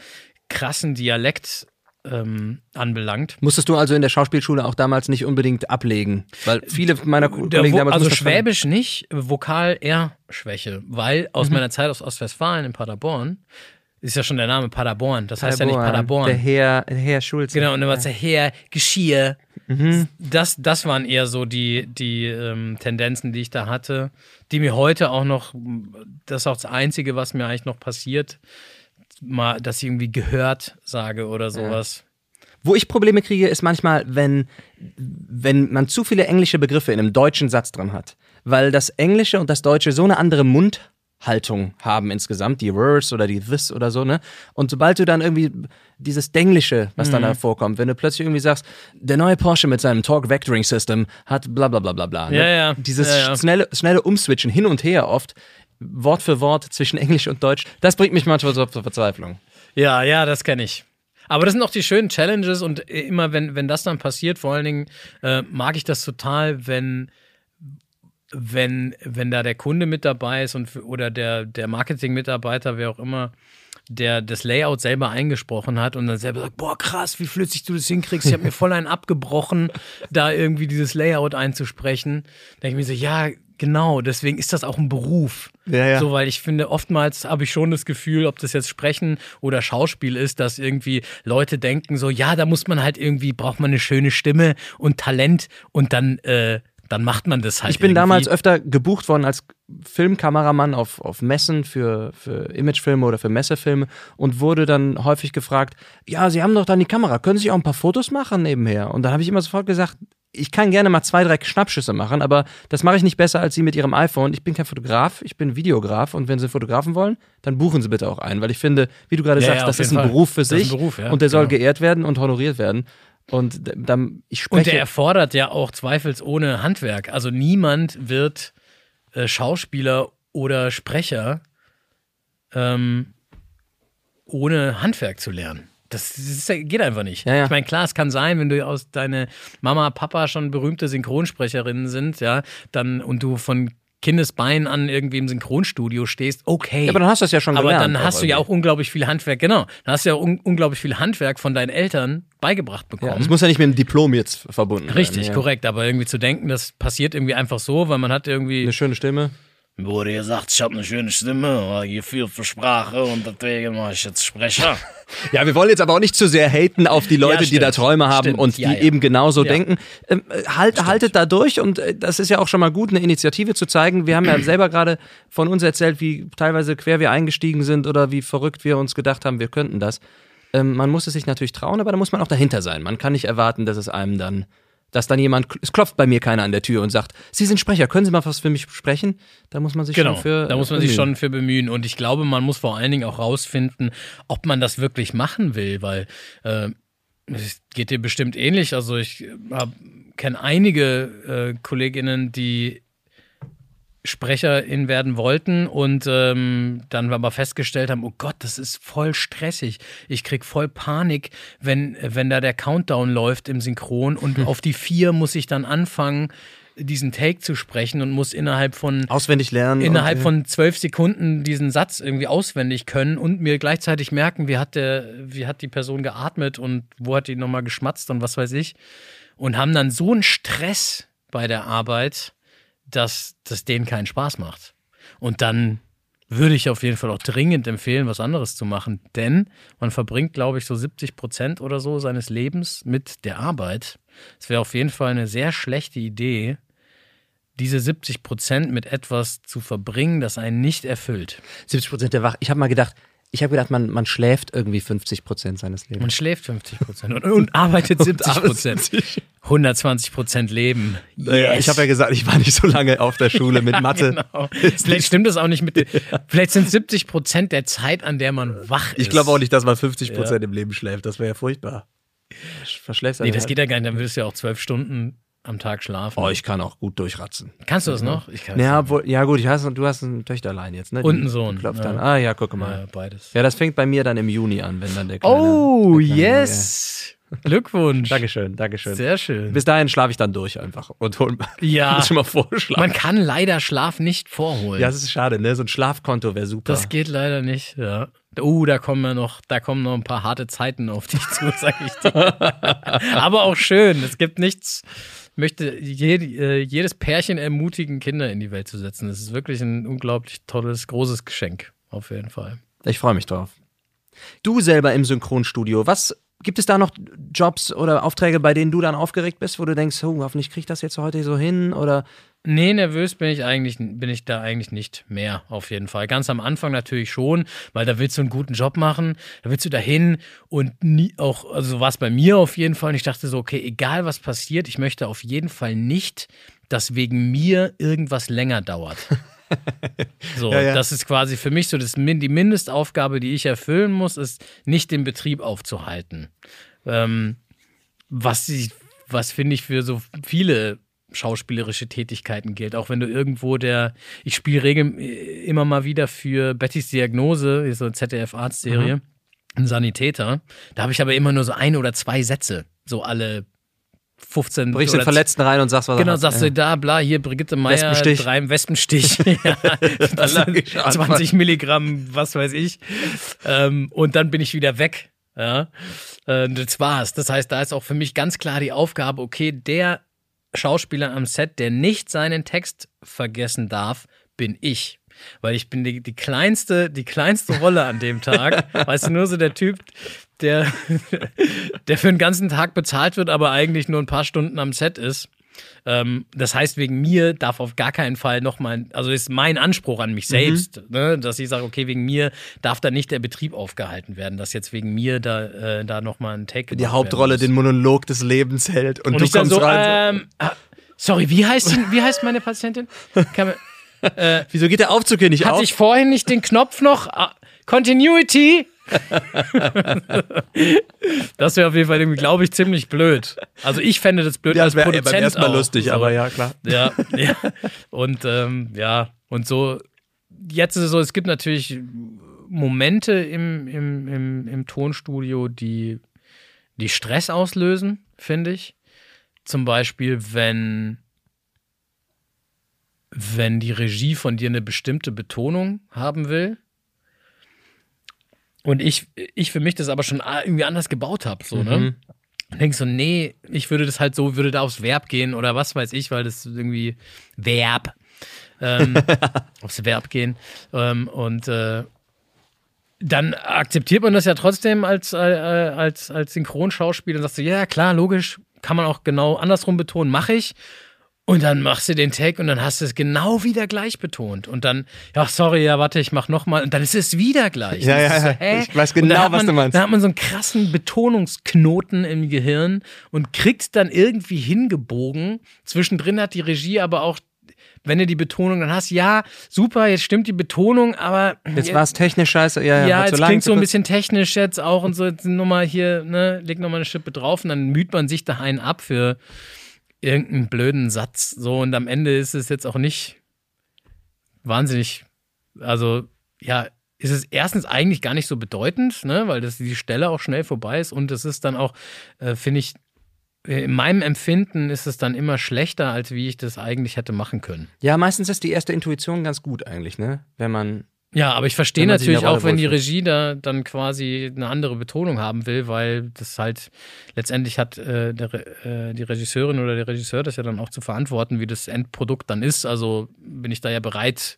krassen Dialekt ähm, anbelangt. Musstest du also in der Schauspielschule auch damals nicht unbedingt ablegen? Weil viele meiner Ko- Der Kollegen damals also Schwäbisch nicht, Vokal eher Schwäche, weil Mhm. aus meiner Zeit aus Ostwestfalen in Paderborn ist ja schon der Name Paderborn, das heißt ja nicht Der Paderborn. Herr, Herr Schulze. Genau, und dann war es ja her, Geschirr. Mhm. Das, das waren eher so die, die ähm, Tendenzen, die ich da hatte, die mir heute auch noch, das ist auch das Einzige, was mir eigentlich noch passiert, mal, dass ich irgendwie gehört sage oder sowas. Wo ich Probleme kriege, ist manchmal, wenn, wenn man zu viele englische Begriffe in einem deutschen Satz drin hat. Weil das Englische und das Deutsche so eine andere Haltung haben insgesamt, die Words oder die This oder so, ne? Und sobald du dann irgendwie dieses Denglische, was dann da vorkommt, wenn du plötzlich irgendwie sagst, der neue Porsche mit seinem Torque Vectoring System hat bla bla bla bla bla. Ne? Ja, ja. Dieses Ja, schnelle, schnelle Umswitchen hin und her oft, Wort für Wort zwischen Englisch und Deutsch, das bringt mich manchmal so zur Verzweiflung. Ja, ja, das kenne ich. Aber das sind auch die schönen Challenges und immer, wenn, wenn das dann passiert, vor allen Dingen äh, mag ich das total, wenn, wenn, wenn da der Kunde mit dabei ist und oder der, der Marketing-Mitarbeiter, wer auch immer, der das Layout selber eingesprochen hat und dann selber sagt, boah, krass, wie flüssig du das hinkriegst. Ich habe mir voll einen abgebrochen, da irgendwie dieses Layout einzusprechen. Da denke ich mir so, ja, genau, deswegen ist das auch ein Beruf. Ja, ja. So, weil ich finde, oftmals habe ich schon das Gefühl, ob das jetzt Sprechen oder Schauspiel ist, dass irgendwie Leute denken so, ja, da muss man halt irgendwie, braucht man eine schöne Stimme und Talent und dann, äh, dann macht man das halt Ich bin irgendwie. damals öfter gebucht worden als Filmkameramann auf, auf Messen für, für Imagefilme oder für Messefilme und wurde dann häufig gefragt, ja, Sie haben doch dann die Kamera, können Sie auch ein paar Fotos machen nebenher? Und dann habe ich immer sofort gesagt, ich kann gerne mal zwei, drei Schnappschüsse machen, aber das mache ich nicht besser als Sie mit Ihrem iPhone. Ich bin kein Fotograf, ich bin Videograf und wenn Sie Fotografen wollen, dann buchen Sie bitte auch einen, weil ich finde, wie du gerade Ja, sagst, ja, das ist ein Fall. Beruf für Das ist ein sich Beruf, ja, und der soll genau. geehrt werden und honoriert werden. Und dann, ich spreche. Und der erfordert ja auch zweifelsohne Handwerk. Also niemand wird äh, Schauspieler oder Sprecher ähm, ohne Handwerk zu lernen. Das, das geht einfach nicht. Ja, ja. Ich meine, klar, es kann sein, wenn du aus deine Mama, Papa schon berühmte Synchronsprecherinnen sind, ja, dann und du von Kindesbein an irgendwie im Synchronstudio stehst, okay. ja, aber dann hast du das ja schon Aber gelernt. dann hast du ja auch unglaublich viel Handwerk, genau. Dann hast du ja un unglaublich viel Handwerk von deinen Eltern beigebracht bekommen. Ja, das muss ja nicht mit dem Diplom jetzt verbunden Richtig, werden. ja. korrekt. Aber irgendwie zu denken, das passiert irgendwie einfach so, weil man hat irgendwie. Eine schöne Stimme. Mir wurde gesagt, ich habe eine schöne Stimme, viel für Sprache und deswegen mache ich jetzt Sprecher. Ja, wir wollen jetzt aber auch nicht zu sehr haten auf die Leute, die stimmt. da Träume haben Stimmt. und die Ja, ja. eben genauso Ja. denken. Ähm, äh, halt, haltet da durch und äh, das ist ja auch schon mal gut, eine Initiative zu zeigen. Wir haben ja selber gerade von uns erzählt, wie teilweise quer wir eingestiegen sind oder wie verrückt wir uns gedacht haben, wir könnten das. Ähm, man muss es sich natürlich trauen, aber da muss man auch dahinter sein. Man kann nicht erwarten, dass es einem dann, dass dann jemand, es klopft bei mir keiner an der Tür und sagt, Sie sind Sprecher, können Sie mal was für mich sprechen? Da muss man sich Genau, schon für. da muss man sich bemühen. schon für bemühen. Und ich glaube, man muss vor allen Dingen auch rausfinden, ob man das wirklich machen will, weil äh, es geht dir bestimmt ähnlich. Also ich kenne einige äh, Kolleginnen, die Sprecherin werden wollten und ähm, dann aber festgestellt haben, oh Gott, das ist voll stressig. Ich krieg voll Panik, wenn, wenn da der Countdown läuft im Synchron und auf die vier muss ich dann anfangen, diesen Take zu sprechen und muss innerhalb von Auswendig lernen. innerhalb von zwölf Sekunden diesen Satz irgendwie auswendig können und mir gleichzeitig merken, wie hat der, wie hat die Person geatmet und wo hat die nochmal geschmatzt und was weiß ich. Und haben dann so einen Stress bei der Arbeit, dass das denen keinen Spaß macht. Und dann würde ich auf jeden Fall auch dringend empfehlen, was anderes zu machen. Denn man verbringt, glaube ich, so 70 Prozent oder so seines Lebens mit der Arbeit. Es wäre auf jeden Fall eine sehr schlechte Idee, diese 70 Prozent mit etwas zu verbringen, das einen nicht erfüllt. 70 Prozent der Wach. Ich habe mal gedacht, ich habe gedacht, man, man schläft irgendwie 50 Prozent seines Lebens. Man schläft 50 Prozent und, und arbeitet 70 Prozent. 120 Prozent Leben. Naja, Yes. Ich habe ja gesagt, ich war nicht so lange auf der Schule mit Mathe. Genau. Vielleicht stimmt das auch nicht mit. Vielleicht sind 70 Prozent der Zeit, an der man wach ist. Ich glaube auch nicht, dass man 50 Prozent im Leben schläft. Das wäre ja furchtbar. Verschläfst Nee, das geht ja gar nicht. Dann würdest du ja auch zwölf Stunden am Tag schlafen. Oh, ich kann auch gut durchratzen. Kannst du das noch? Ich kann Ja, obwohl, ja gut, ich hast, du hast ein Töchterlein jetzt, ne? Und einen Sohn, Klopft ja. dann. Ah ja, guck ja, mal. beides. Ja, das fängt bei mir dann im Juni an, wenn dann der kleine. Oh, der kleine- yes. Glückwunsch. Dankeschön, Dankeschön. Sehr schön. Bis dahin schlafe ich dann durch einfach und hol Ja. schon mal vorschlagen. Man kann leider Schlaf nicht vorholen. Ja, das ist schade, ne? So ein Schlafkonto wäre super. Das geht leider nicht, ja. Uh, da kommen ja noch, da kommen noch ein paar harte Zeiten auf dich zu, sag ich dir. Aber auch schön. Es gibt nichts. Ich möchte jed, äh, jedes Pärchen ermutigen, Kinder in die Welt zu setzen. Das ist wirklich ein unglaublich tolles, großes Geschenk. Auf jeden Fall. Ich freue mich drauf. Du selber im Synchronstudio, was gibt es da noch Jobs oder Aufträge, bei denen du dann aufgeregt bist, wo du denkst, oh, hoffentlich krieg ich das jetzt heute so hin oder Nee, nervös bin ich eigentlich, bin ich da eigentlich nicht mehr, auf jeden Fall. Ganz am Anfang natürlich schon, weil da willst du einen guten Job machen, da willst du dahin und nie auch, also so war es bei mir auf jeden Fall. Und ich dachte so, okay, egal was passiert, ich möchte auf jeden Fall nicht, dass wegen mir irgendwas länger dauert. So, Ja, ja. das ist quasi für mich so das, die Mindestaufgabe, die ich erfüllen muss, ist nicht den Betrieb aufzuhalten. Ähm, was was finde ich für so viele schauspielerische Tätigkeiten gilt. Auch wenn du irgendwo der, ich spiele regel immer mal wieder für Bettys Diagnose, so eine ZDF-Arztserie, ein Sanitäter. Da habe ich aber immer nur so ein oder zwei Sätze, so alle 15 Brichst den Verletzten rein und sagst, was er Genau, sagst du da, bla, hier Brigitte Meier, Wespenstich. drei Wespenstich, ja, das sind Allergischer Anfall. 20 Milligramm, was weiß ich. Ähm, und dann bin ich wieder weg. Ja, äh, das war's. Das heißt, da ist auch für mich ganz klar die Aufgabe, okay, der Schauspieler am Set, der nicht seinen Text vergessen darf, bin ich. Weil ich bin die, die kleinste, die kleinste Rolle an dem Tag. weißt du, nur so der Typ, der, der für den ganzen Tag bezahlt wird, aber eigentlich nur ein paar Stunden am Set ist. Ähm, das heißt, wegen mir darf auf gar keinen Fall nochmal, also ist mein Anspruch an mich selbst, ne, dass ich sage, okay, wegen mir darf da nicht der Betrieb aufgehalten werden, dass jetzt wegen mir da, äh, da nochmal ein Take die Hauptrolle den. Monolog des Lebens hält und, Und du kommst so, rein. ähm, ah, sorry, wie heißt, die- wie heißt meine Patientin? Man, so, Wieso geht der Aufzug hier nicht hatte auf? ich vorhin nicht den Knopf noch? Ah, Continuity? Das wäre auf jeden Fall, glaube ich, ziemlich blöd. Also ich fände das blöd ja, als das wäre Produzent beim ersten Mal auch. lustig, So. aber ja, klar. Ja, ja. Und ähm, ja, und so, jetzt ist es so, es gibt natürlich Momente im, im, im, im Tonstudio, die, die Stress auslösen, finde ich. Zum Beispiel, wenn, wenn die Regie von dir eine bestimmte Betonung haben will. Und ich, ich für mich das aber schon irgendwie anders gebaut habe, so, ne? Und denkst so, nee, ich würde das halt so, würde da aufs Verb gehen oder was weiß ich, weil das irgendwie Verb, ähm, aufs Verb gehen. Ähm, und äh, dann akzeptiert man das ja trotzdem als, äh, als, als Synchronschauspieler und sagst du, ja, klar, logisch, kann man auch genau andersrum betonen, mache ich. Und dann machst du den Take und dann hast du es genau wieder gleich betont. Und dann, ja, sorry, ja, warte, ich mach nochmal. Und dann ist es wieder gleich. Ja, ja, ja. hä? Ich weiß genau, was man, du meinst. Dann hat man so einen krassen Betonungsknoten im Gehirn und kriegt dann irgendwie hingebogen. Zwischendrin hat die Regie aber auch, wenn du die Betonung dann hast, ja, super, jetzt stimmt die Betonung, aber Jetzt war es technisch scheiße. Ja, ja, ja, jetzt klingt so ein bisschen technisch jetzt auch und so, jetzt nochmal hier, ne, leg nochmal eine Schippe drauf und dann müht man sich da einen ab für irgendeinen blöden Satz. So, und am Ende ist es jetzt auch nicht wahnsinnig, also, ja, ist es erstens eigentlich gar nicht so bedeutend, ne, weil das die Stelle auch schnell vorbei ist und es ist dann auch, äh, finde ich, äh, in meinem Empfinden ist es dann immer schlechter, als wie ich das eigentlich hätte machen können. Ja, meistens ist die erste Intuition ganz gut eigentlich, ne? Wenn man. Ja, aber ich verstehe natürlich auch, wenn die. Regie da dann quasi eine andere Betonung haben will, weil das halt letztendlich hat äh, der, äh, die Regisseurin oder der Regisseur das ja dann auch zu verantworten, wie das Endprodukt dann ist. Also bin ich da ja bereit,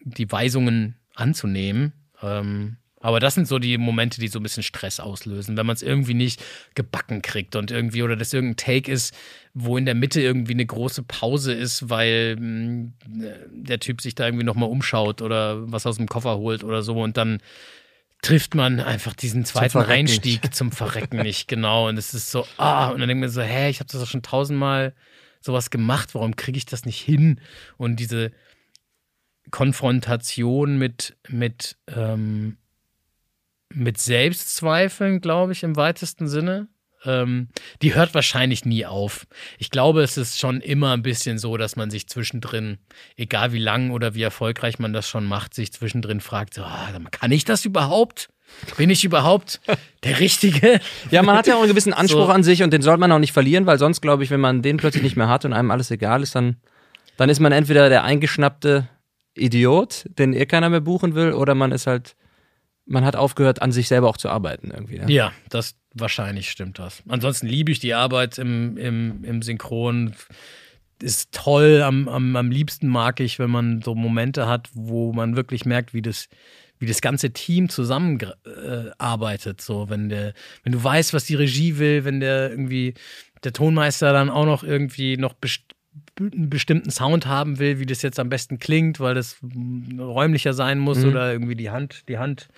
die Weisungen anzunehmen. Ähm, aber das sind so die Momente, die so ein bisschen Stress auslösen, wenn man es irgendwie nicht gebacken kriegt und irgendwie oder das irgendein Take ist, wo in der Mitte irgendwie eine große Pause ist, weil mh, der Typ sich da irgendwie nochmal umschaut oder was aus dem Koffer holt oder so und dann trifft man einfach diesen zweiten Verrecken Einstieg zum Verrecken nicht, genau. Und es ist so, ah, und dann denkt man so, hä, ich habe das doch schon tausendmal sowas gemacht, warum kriege ich das nicht hin? Und diese Konfrontation mit, mit, ähm, mit Selbstzweifeln, glaube ich, im weitesten Sinne. Ähm, die hört wahrscheinlich nie auf. Ich glaube, es ist schon immer ein bisschen so, dass man sich zwischendrin, egal wie lang oder wie erfolgreich man das schon macht, sich zwischendrin fragt, so, ah, kann ich das überhaupt? Bin ich überhaupt der Richtige? Ja, man hat ja auch einen gewissen Anspruch So. an sich und den sollte man auch nicht verlieren, weil sonst, glaube ich, wenn man den plötzlich nicht mehr hat und einem alles egal ist, dann, dann ist man entweder der eingeschnappte Idiot, den eh keiner mehr buchen will, oder man ist halt, man hat aufgehört, an sich selber auch zu arbeiten irgendwie. Ne? Ja, das wahrscheinlich stimmt das. Ansonsten liebe ich die Arbeit im, im, im Synchron. Ist toll. Am, am, am liebsten mag ich, wenn man so Momente hat, wo man wirklich merkt, wie das, wie das ganze Team zusammenarbeitet. Äh, so, wenn der, wenn du weißt, was die Regie will, wenn der irgendwie der Tonmeister dann auch noch irgendwie noch einen bestimmten Sound haben will, wie das jetzt am besten klingt, weil das räumlicher sein muss oder irgendwie die Hand, die Hand,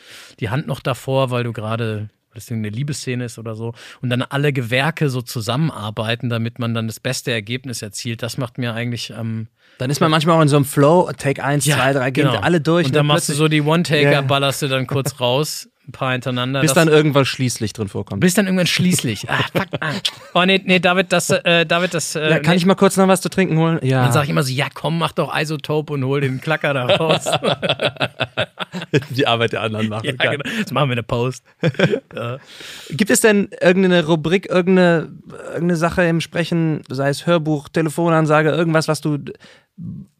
die Hand noch davor, weil du gerade das irgendeine Liebesszene ist oder so. Und dann alle Gewerke so zusammenarbeiten, damit man dann das beste Ergebnis erzielt. Das macht mir eigentlich am. Dann ist man manchmal auch in so einem Flow, Take 1, 2, 3, gehen genau. alle durch. Und dann ne, machst du so die One-Taker, Ja. ballerst du dann kurz raus, ein paar hintereinander. bis dann irgendwas schließlich drin vorkommt. bis dann irgendwann schließlich. Ah, fuck. Ah. Oh, nee, nee, David, das, äh, David, das. Äh, ja, kann nee. ich mal kurz noch was zu trinken holen? Ja. Dann sag ich immer so, ja komm, mach doch Isotope und hol den Klacker da raus. die Arbeit der anderen machen. ja, genau. Jetzt machen wir eine Post. Gibt es denn irgendeine Rubrik, irgendeine, irgendeine Sache im Sprechen, sei es Hörbuch, Telefonansage, irgendwas, was du,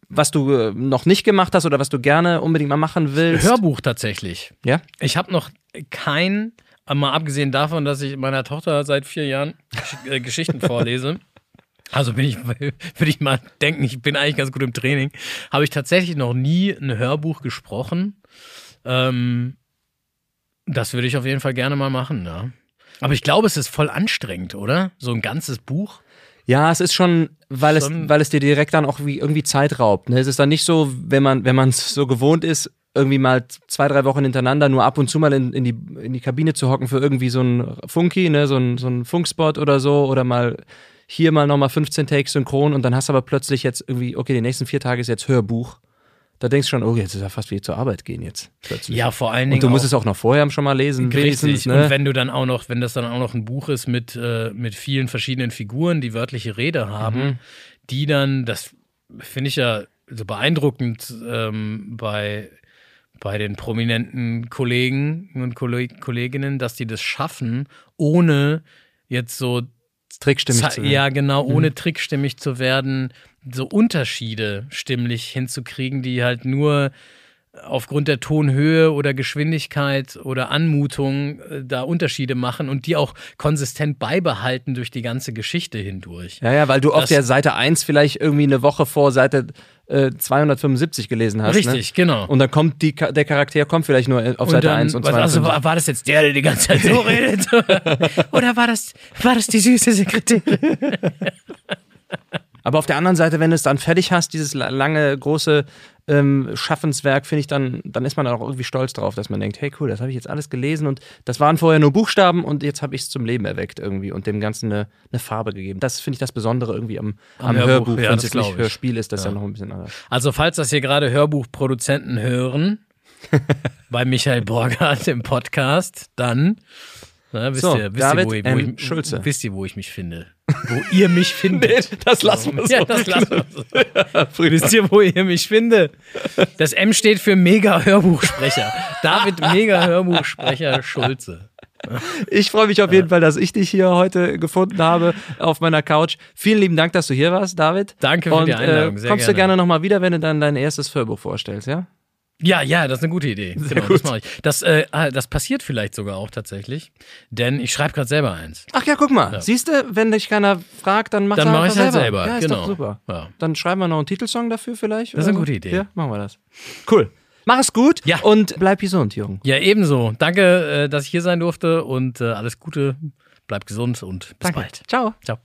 was du äh, noch nicht gemacht hast oder was du gerne unbedingt mal machen willst? Hörbuch tatsächlich. Ja? Ich habe noch kein, mal abgesehen davon, dass ich meiner Tochter seit vier Jahren äh, Geschichten vorlese. Also bin ich, würde ich mal denken, ich bin eigentlich ganz gut im Training. Habe ich tatsächlich noch nie ein Hörbuch gesprochen. Ähm, das würde ich auf jeden Fall gerne mal machen, ja. Aber ich glaube, es ist voll anstrengend, oder? So ein ganzes Buch. Ja, es ist schon, weil es, Schon- weil es dir direkt dann auch wie, irgendwie Zeit raubt. Ne? Es ist dann nicht so, wenn man, wenn man es so gewohnt ist, irgendwie mal zwei, drei Wochen hintereinander nur ab und zu mal in, in, die, in die Kabine zu hocken für irgendwie so ein Funky, ne? so ein, so ein Funkspot oder so oder mal hier mal nochmal 15 Takes synchron und dann hast du aber plötzlich jetzt irgendwie, okay, die nächsten vier Tage ist jetzt Hörbuch. Da denkst du schon, oh, jetzt ist ja fast wie zur Arbeit gehen jetzt plötzlich. Ja, vor allen Dingen. und du musst es auch noch vorher schon mal lesen. Richtig. Ne? Und wenn du dann auch noch, wenn das dann auch noch ein Buch ist mit, äh, mit vielen verschiedenen Figuren, die wörtliche Rede haben, Mhm. die dann, das finde ich ja so beeindruckend ähm, bei, bei den prominenten Kollegen und Kolleg Kolleginnen, dass die das schaffen, ohne jetzt so Trickstimmig Ze- zu werden. Ja, genau, Mhm. ohne trickstimmig zu werden, so Unterschiede stimmlich hinzukriegen, die halt nur aufgrund der Tonhöhe oder Geschwindigkeit oder Anmutung äh, da Unterschiede machen und die auch konsistent beibehalten durch die ganze Geschichte hindurch. Ja, ja, weil du auf Das- der Seite 1 vielleicht irgendwie eine Woche vor Seite äh, 275 gelesen hast. Richtig, genau. Ne? Und dann kommt die, der Charakter kommt vielleicht nur auf Und Seite dann, 1 und was- 2. also war, war das jetzt der, der die ganze Zeit so redet? Oder war das, war das die süße Sekretärin? Aber auf der anderen Seite, wenn du es dann fertig hast, dieses la- lange, große ähm, Schaffenswerk, finde ich, dann, dann ist man auch irgendwie stolz drauf, dass man denkt, hey cool, das habe ich jetzt alles gelesen und das waren vorher nur Buchstaben und jetzt habe ich es zum Leben erweckt irgendwie und dem Ganzen eine, eine Farbe gegeben. Das finde ich das Besondere irgendwie am, am, Hörbuch, Hörbuch. ja, Wenn das es nicht ich. Hörspiel ist, das ja noch ein bisschen anders. Also, falls das hier gerade Hörbuchproduzenten hören, bei Michael Borgert im Podcast, dann na, wisst, So, ihr, wisst, David ihr, wo ich, wo, ich, Schulze. wisst ihr, wo ich mich finde? Wo ihr mich findet. das lassen wir so. Ja, das lassen wir so. Wisst ihr, wo ihr mich findet? Das M steht für Mega-Hörbuchsprecher. David Mega-Hörbuchsprecher Schulze. Ich freue mich auf jeden Fall, dass ich dich hier heute gefunden habe auf meiner Couch. Vielen lieben Dank, dass du hier warst, David. Danke für Und, die Einladung, Äh, sehr kommst du gerne. gerne nochmal wieder, wenn du dann dein erstes Hörbuch vorstellst, ja? Ja, ja, das ist eine gute Idee. genau, das mache ich. Das, äh, ah, das passiert vielleicht sogar auch tatsächlich, denn ich schreibe gerade selber eins. Ach ja, guck mal. Siehst du, wenn dich keiner fragt, dann machst Dann du mache einfach ich halt selber. Ja, ist genau. doch super. Ja. Dann schreiben wir noch einen Titelsong dafür vielleicht. Das ist eine so. gute Idee. Ja, machen wir das. Cool. Mach es gut Ja. und bleib gesund, Jürgen. Ja, ebenso. Danke, äh, dass ich hier sein durfte und äh, alles Gute. Bleibt gesund und bis Danke. bald. Ciao. Ciao.